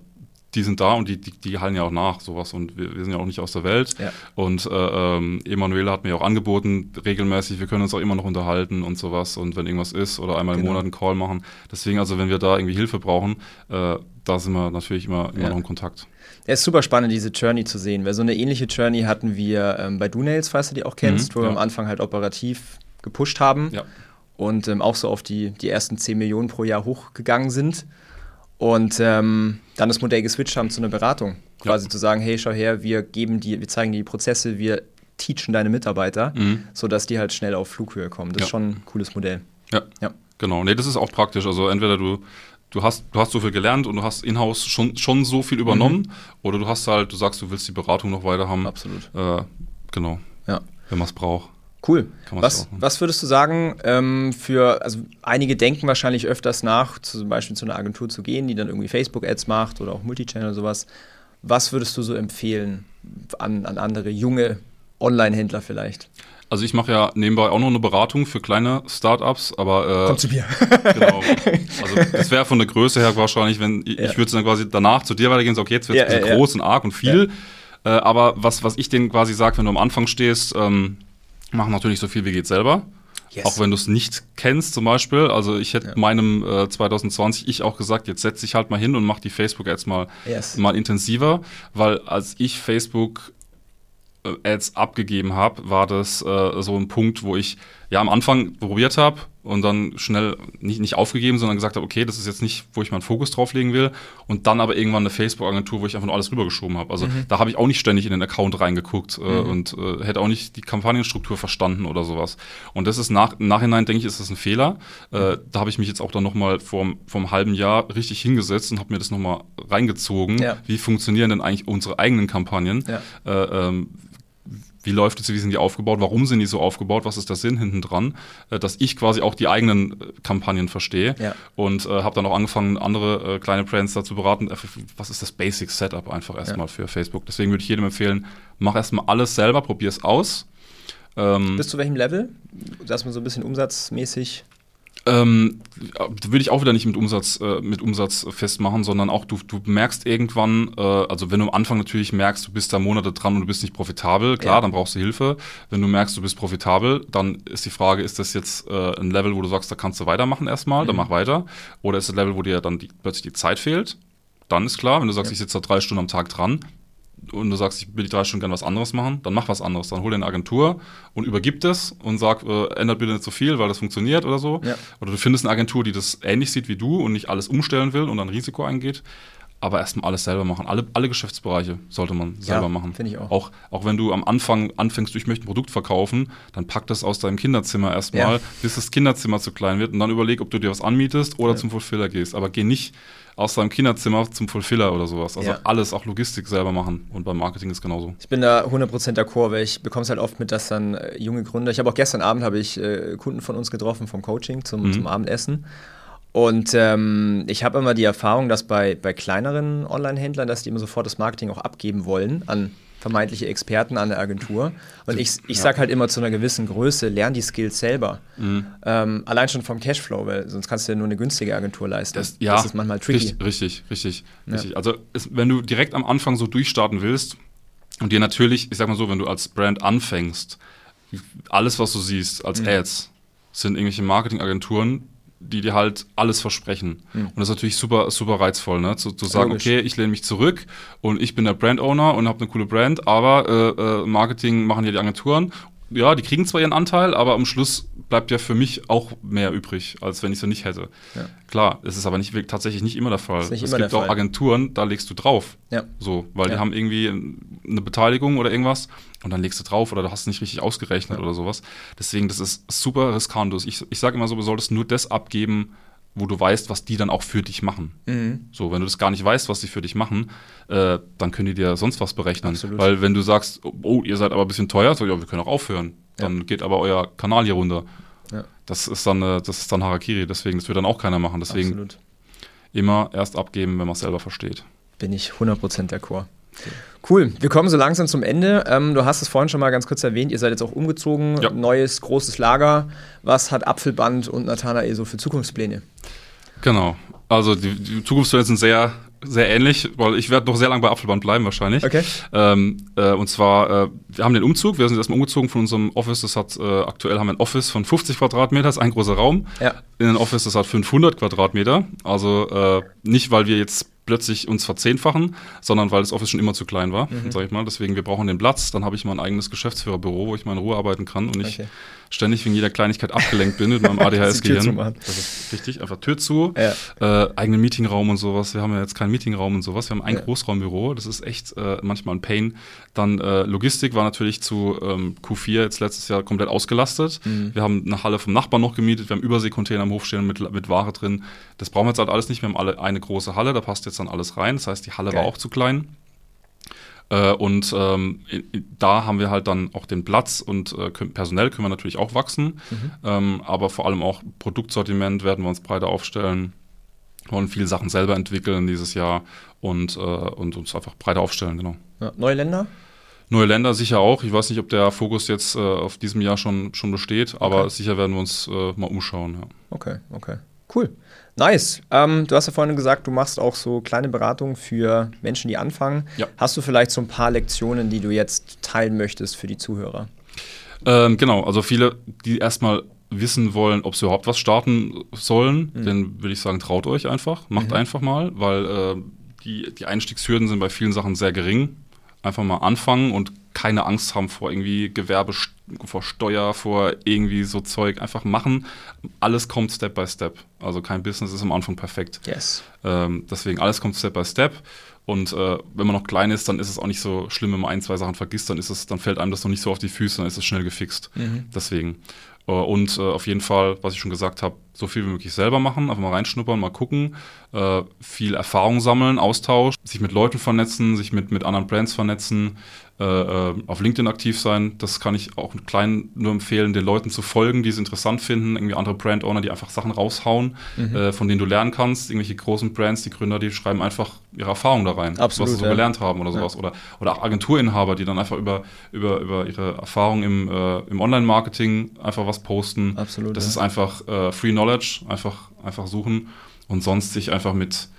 Speaker 2: die sind da und die, die, die halten ja auch nach, sowas. Und wir, wir sind ja auch nicht aus der Welt. Ja. Und äh, ähm, Emanuela hat mir auch angeboten, regelmäßig, wir können uns auch immer noch unterhalten und sowas. Und wenn irgendwas ist oder einmal genau. im Monat einen Call machen. Deswegen, also wenn wir da irgendwie Hilfe brauchen, äh, da sind wir natürlich immer, immer noch in Kontakt.
Speaker 1: Es ist super spannend, diese Journey zu sehen, weil so eine ähnliche Journey hatten wir ähm, bei DoNails, falls du die auch kennst, mhm, wo wir am Anfang halt operativ gepusht haben ja. und ähm, auch so auf die, die ersten 10 Millionen pro Jahr hochgegangen sind und ähm, dann das Modell geswitcht haben zu einer Beratung. Quasi ja. zu sagen, hey, schau her, wir geben die, wir zeigen dir die Prozesse, wir teachen deine Mitarbeiter, mhm. sodass die halt schnell auf Flughöhe kommen. Das ist schon ein cooles Modell.
Speaker 2: Ja. ja. Genau, nee, das ist auch praktisch. Also entweder du du hast, du hast so viel gelernt und du hast in-house schon, schon so viel übernommen mhm. oder du hast halt, du sagst, du willst die Beratung noch weiter haben.
Speaker 1: Absolut.
Speaker 2: Äh, genau. Ja. Wenn man es braucht.
Speaker 1: Cool. Was, was würdest du sagen ähm, für, also einige denken wahrscheinlich öfters nach, zum Beispiel zu einer Agentur zu gehen, die dann irgendwie Facebook-Ads macht oder auch Multichannel oder sowas. Was würdest du so empfehlen an, an andere junge Online-Händler vielleicht?
Speaker 2: Also ich mache ja nebenbei auch noch eine Beratung für kleine Startups, aber
Speaker 1: äh, Komm zu mir.
Speaker 2: genau. Also das wäre von der Größe her wahrscheinlich, wenn ja. ich würde dann quasi danach zu dir weitergehen, so okay, jetzt wird es ja, ja, groß und arg und viel. Äh, aber was, was ich denen quasi sage, wenn du am Anfang stehst, ähm, mach natürlich so viel wie geht selber. Yes. Auch wenn du es nicht kennst zum Beispiel. Also ich hätte meinem äh, 2020 ich auch gesagt, jetzt setz dich halt mal hin und mach die Facebook-Ads mal, yes. mal intensiver, weil als ich Facebook Ads abgegeben habe, war das äh, so ein Punkt, wo ich ja am Anfang probiert habe und dann schnell nicht, nicht aufgegeben, sondern gesagt habe, okay, das ist jetzt nicht, wo ich meinen Fokus drauf legen will. Und dann aber irgendwann eine Facebook-Agentur, wo ich einfach nur alles rübergeschoben habe. Also mhm. da habe ich auch nicht ständig in den Account reingeguckt äh, mhm. und äh, hätte auch nicht die Kampagnenstruktur verstanden oder sowas. Und das ist nach, im Nachhinein, denke ich, ist das ein Fehler. Äh, da habe ich mich jetzt auch dann nochmal vor, vor einem halben Jahr richtig hingesetzt und habe mir das nochmal reingezogen. Ja. Wie funktionieren denn eigentlich unsere eigenen Kampagnen? Ja. Äh, ähm, wie läuft es, wie sind die aufgebaut, warum sind die so aufgebaut, was ist der Sinn hinten dran, äh, dass ich quasi auch die eigenen äh, Kampagnen verstehe ja. und äh, habe dann auch angefangen, andere äh, kleine Brands dazu beraten, äh, was ist das Basic Setup einfach erstmal ja. für Facebook. Deswegen würde ich jedem empfehlen, mach erstmal alles selber, probier es aus.
Speaker 1: Ähm, Bis zu welchem Level? Dass man so ein bisschen umsatzmäßig
Speaker 2: ähm, würde ich auch wieder nicht mit Umsatz, äh, mit Umsatz festmachen, sondern auch du, du merkst irgendwann, äh, also wenn du am Anfang natürlich merkst, du bist da Monate dran und du bist nicht profitabel, klar, ja. dann brauchst du Hilfe. Wenn du merkst, du bist profitabel, dann ist die Frage, ist das jetzt äh, ein Level, wo du sagst, da kannst du weitermachen erstmal, mhm. dann mach weiter. Oder ist das Level, wo dir dann die, plötzlich die Zeit fehlt? Dann ist klar, wenn du sagst, ja. ich sitze da drei Stunden am Tag dran, und du sagst, ich will die drei Stunden gerne was anderes machen, dann mach was anderes. Dann hol dir eine Agentur und übergib das und sag, äh, ändert bitte nicht so viel, weil das funktioniert oder so. Ja. Oder du findest eine Agentur, die das ähnlich sieht wie du und nicht alles umstellen will und dann Risiko eingeht. Aber erstmal alles selber machen. Alle, alle Geschäftsbereiche sollte man selber ja, machen.
Speaker 1: Finde ich auch.
Speaker 2: auch. Auch wenn du am Anfang anfängst, du, ich möchte ein Produkt verkaufen, dann pack das aus deinem Kinderzimmer erstmal, ja. bis das Kinderzimmer zu klein wird und dann überleg, ob du dir was anmietest oder ja. zum Fulfiller gehst. Aber geh nicht aus seinem Kinderzimmer zum Fulfiller oder sowas. Also ja. alles, auch Logistik selber machen. Und beim Marketing ist genauso.
Speaker 1: Ich bin da 100% d'accord, weil ich bekomme es halt oft mit, dass dann äh, junge Gründer, ich habe auch gestern Abend habe ich äh, Kunden von uns getroffen vom Coaching zum, mhm. zum Abendessen. Und ähm, ich habe immer die Erfahrung, dass bei, bei kleineren Online-Händlern, dass die immer sofort das Marketing auch abgeben wollen an vermeintliche Experten an der Agentur. Und ich, ich sage halt immer zu einer gewissen Größe, lern die Skills selber. Mhm. Ähm, allein schon vom Cashflow, weil sonst kannst du ja nur eine günstige Agentur leisten.
Speaker 2: Das, ja, das ist manchmal tricky. Richtig, richtig, richtig. Ja. Also es, wenn du direkt am Anfang so durchstarten willst und dir natürlich, ich sag mal so, wenn du als Brand anfängst, alles, was du siehst als mhm. Ads, sind irgendwelche Marketingagenturen, die dir halt alles versprechen. Mhm. Und das ist natürlich super, super reizvoll, ne? Zu, zu sagen, Logisch. okay, ich lehne mich zurück und ich bin der Brand-Owner und habe eine coole Brand, aber äh, äh, Marketing machen ja die Agenturen ja, die kriegen zwar ihren Anteil, aber am Schluss bleibt ja für mich auch mehr übrig, als wenn ich sie nicht hätte. Ja. Klar, es ist aber nicht, tatsächlich nicht immer der Fall. es gibt auch Fall. Agenturen, da legst du drauf. Ja. So, weil ja. die haben irgendwie eine Beteiligung oder irgendwas und dann legst du drauf oder du hast es nicht richtig ausgerechnet oder sowas. Deswegen, das ist super riskant. Ich, ich sage immer so, du solltest nur das abgeben, wo du weißt, was die dann auch für dich machen. Mhm. So, wenn du das gar nicht weißt, was sie für dich machen, äh, dann können die dir sonst was berechnen. Absolut. Weil wenn du sagst, oh, ihr seid aber ein bisschen teuer, so, ja, wir können auch aufhören. Dann ja. geht aber euer Kanal hier runter. Ja. Das ist dann, äh, das ist dann Harakiri. Deswegen, das wird dann auch keiner machen. Deswegen Absolut. immer erst abgeben, wenn man es selber versteht.
Speaker 1: Bin ich 100% d'accord. Cool, wir kommen so langsam zum Ende. Ähm, du hast es vorhin schon mal ganz kurz erwähnt, ihr seid jetzt auch umgezogen, ja. neues großes Lager. Was hat Apfelband und Nathanael so für Zukunftspläne?
Speaker 2: Genau, also die, die Zukunftspläne sind sehr, sehr ähnlich, weil ich werde noch sehr lange bei Apfelband bleiben wahrscheinlich. Okay. Ähm, äh, und zwar, äh, wir haben den Umzug, wir sind erstmal umgezogen von unserem Office, das hat, äh, aktuell haben wir ein Office von 50 Quadratmeter, das ist ein großer Raum. Ja. In ein Office, das hat 500 Quadratmeter, also äh, nicht, weil wir jetzt plötzlich uns verzehnfachen, sondern weil das Office schon immer zu klein war, mhm. sag ich mal. Deswegen, wir brauchen den Platz. Dann habe ich mal ein eigenes Geschäftsführerbüro, wo ich mal in Ruhe arbeiten kann und nicht okay. Ständig wegen jeder Kleinigkeit abgelenkt bin mit meinem ADHS-Gehirn. Das ist richtig, einfach Tür zu, ja. äh, eigenen Meetingraum und sowas. Wir haben ja jetzt keinen Meetingraum und sowas. Wir haben ein ja. Großraumbüro. Das ist echt äh, manchmal ein Pain. Dann äh, Logistik war natürlich zu ähm, Q4 jetzt letztes Jahr komplett ausgelastet. Mhm. Wir haben eine Halle vom Nachbarn noch gemietet. Wir haben Überseekontainer am Hof stehen mit, mit Ware drin. Das brauchen wir jetzt halt alles nicht. Wir haben alle eine große Halle. Da passt jetzt dann alles rein. Das heißt, die Halle Geil. war auch zu klein. Äh, und ähm, da haben wir halt dann auch den Platz und äh, personell können wir natürlich auch wachsen, mhm. ähm, aber vor allem auch Produktsortiment werden wir uns breiter aufstellen, wollen viele Sachen selber entwickeln dieses Jahr und, äh, und uns einfach breiter aufstellen, genau.
Speaker 1: Ja, neue Länder?
Speaker 2: Neue Länder sicher auch. Ich weiß nicht, ob der Fokus jetzt äh, auf diesem Jahr schon, schon besteht, okay. aber sicher werden wir uns äh, mal umschauen. Ja.
Speaker 1: Okay, okay. Cool. Nice. Ähm, du hast ja vorhin gesagt, du machst auch so kleine Beratungen für Menschen, die anfangen. Ja. Hast du vielleicht so ein paar Lektionen, die du jetzt teilen möchtest für die Zuhörer?
Speaker 2: Ähm, genau, also viele, die erstmal wissen wollen, ob sie überhaupt was starten sollen, mhm. dann würde ich sagen, traut euch einfach, macht mhm. einfach mal, weil äh, die, die Einstiegshürden sind bei vielen Sachen sehr gering. Einfach mal anfangen und keine Angst haben vor irgendwie Gewerbe, vor Steuer, vor irgendwie so Zeug. Einfach machen. Alles kommt Step by Step. Also kein Business ist am Anfang perfekt. Yes. Ähm, deswegen alles kommt Step by Step. Und äh, wenn man noch klein ist, dann ist es auch nicht so schlimm, wenn man ein, zwei Sachen vergisst, dann ist es, dann fällt einem das noch nicht so auf die Füße, dann ist es schnell gefixt. Mhm. Deswegen. Äh, und äh, auf jeden Fall, was ich schon gesagt habe, so viel wie möglich selber machen, einfach mal reinschnuppern, mal gucken, äh, viel Erfahrung sammeln, Austausch, sich mit Leuten vernetzen, sich mit, mit anderen Brands vernetzen, äh, äh, auf LinkedIn aktiv sein. Das kann ich auch klein nur empfehlen, den Leuten zu folgen, die es interessant finden. Irgendwie andere Brand-Owner, die einfach Sachen raushauen, mhm. äh, von denen du lernen kannst. Irgendwelche großen Brands, die Gründer, die schreiben einfach ihre Erfahrung da rein, Absolut, was sie so ja. gelernt haben oder sowas. Ja. Oder, oder auch Agenturinhaber, die dann einfach über, über, über ihre Erfahrung im, im Online-Marketing einfach was posten. Absolut. Das ja. ist einfach äh, Free Knowledge, einfach, einfach suchen und sonst sich einfach mit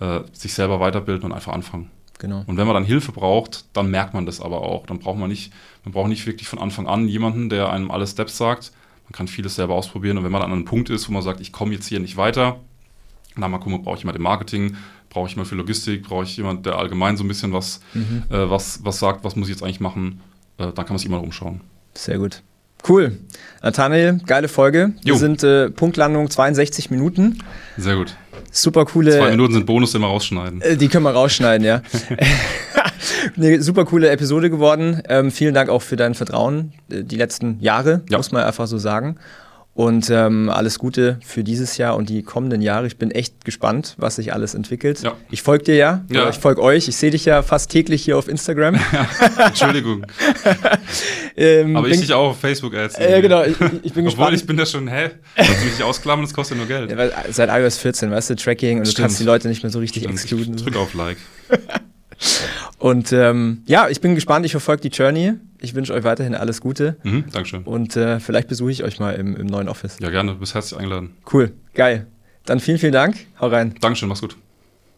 Speaker 2: äh, sich selber weiterbilden und einfach anfangen. Genau. Und wenn man dann Hilfe braucht, dann merkt man das aber auch. Dann braucht man nicht, man braucht nicht wirklich von Anfang an jemanden, der einem alle Steps sagt. Man kann vieles selber ausprobieren. Und wenn man dann an einem Punkt ist, wo man sagt, ich komme jetzt hier nicht weiter, dann mal gucken, brauche ich jemanden im Marketing, brauche ich jemanden für Logistik, brauche ich jemanden, der allgemein so ein bisschen was, mhm. äh, was, was sagt, was muss ich jetzt eigentlich machen, äh, dann kann man sich immer noch umschauen.
Speaker 1: Sehr gut. Cool. Nathanael, geile Folge. Jo. Wir sind äh, Punktlandung 62 Minuten.
Speaker 2: Sehr gut.
Speaker 1: Super coole.
Speaker 2: Zwei Minuten sind Bonus, immer rausschneiden.
Speaker 1: Äh, die können wir rausschneiden, ja. Eine super coole Episode geworden. Ähm, vielen Dank auch für dein Vertrauen äh, die letzten Jahre, ja. muss man einfach so sagen. Und ähm, alles Gute für dieses Jahr und die kommenden Jahre. Ich bin echt gespannt, was sich alles entwickelt. Ja. Ich folge dir ja, ja. ich folge euch. Ich sehe dich ja fast täglich hier auf Instagram.
Speaker 2: Entschuldigung. ähm, Aber ich dich auch auf Facebook Ads.
Speaker 1: Äh, genau, ich, ich bin
Speaker 2: gespannt. Obwohl ich bin da schon, hä? Kannst du mich nicht ausklammern, das kostet nur Geld. Ja,
Speaker 1: seit iOS 14, weißt du, Tracking und Stimmt. du kannst die Leute nicht mehr so richtig Stimmt. exkluden.
Speaker 2: Drück auf Like.
Speaker 1: Und ähm, ja, ich bin gespannt, ich verfolge die Journey. Ich wünsche euch weiterhin alles Gute.
Speaker 2: Mhm, Dankeschön.
Speaker 1: Und äh, vielleicht besuche ich euch mal im, im neuen Office.
Speaker 2: Ja, gerne. Du bist herzlich eingeladen.
Speaker 1: Cool, geil. Dann vielen, vielen Dank. Hau rein.
Speaker 2: Dankeschön, mach's gut.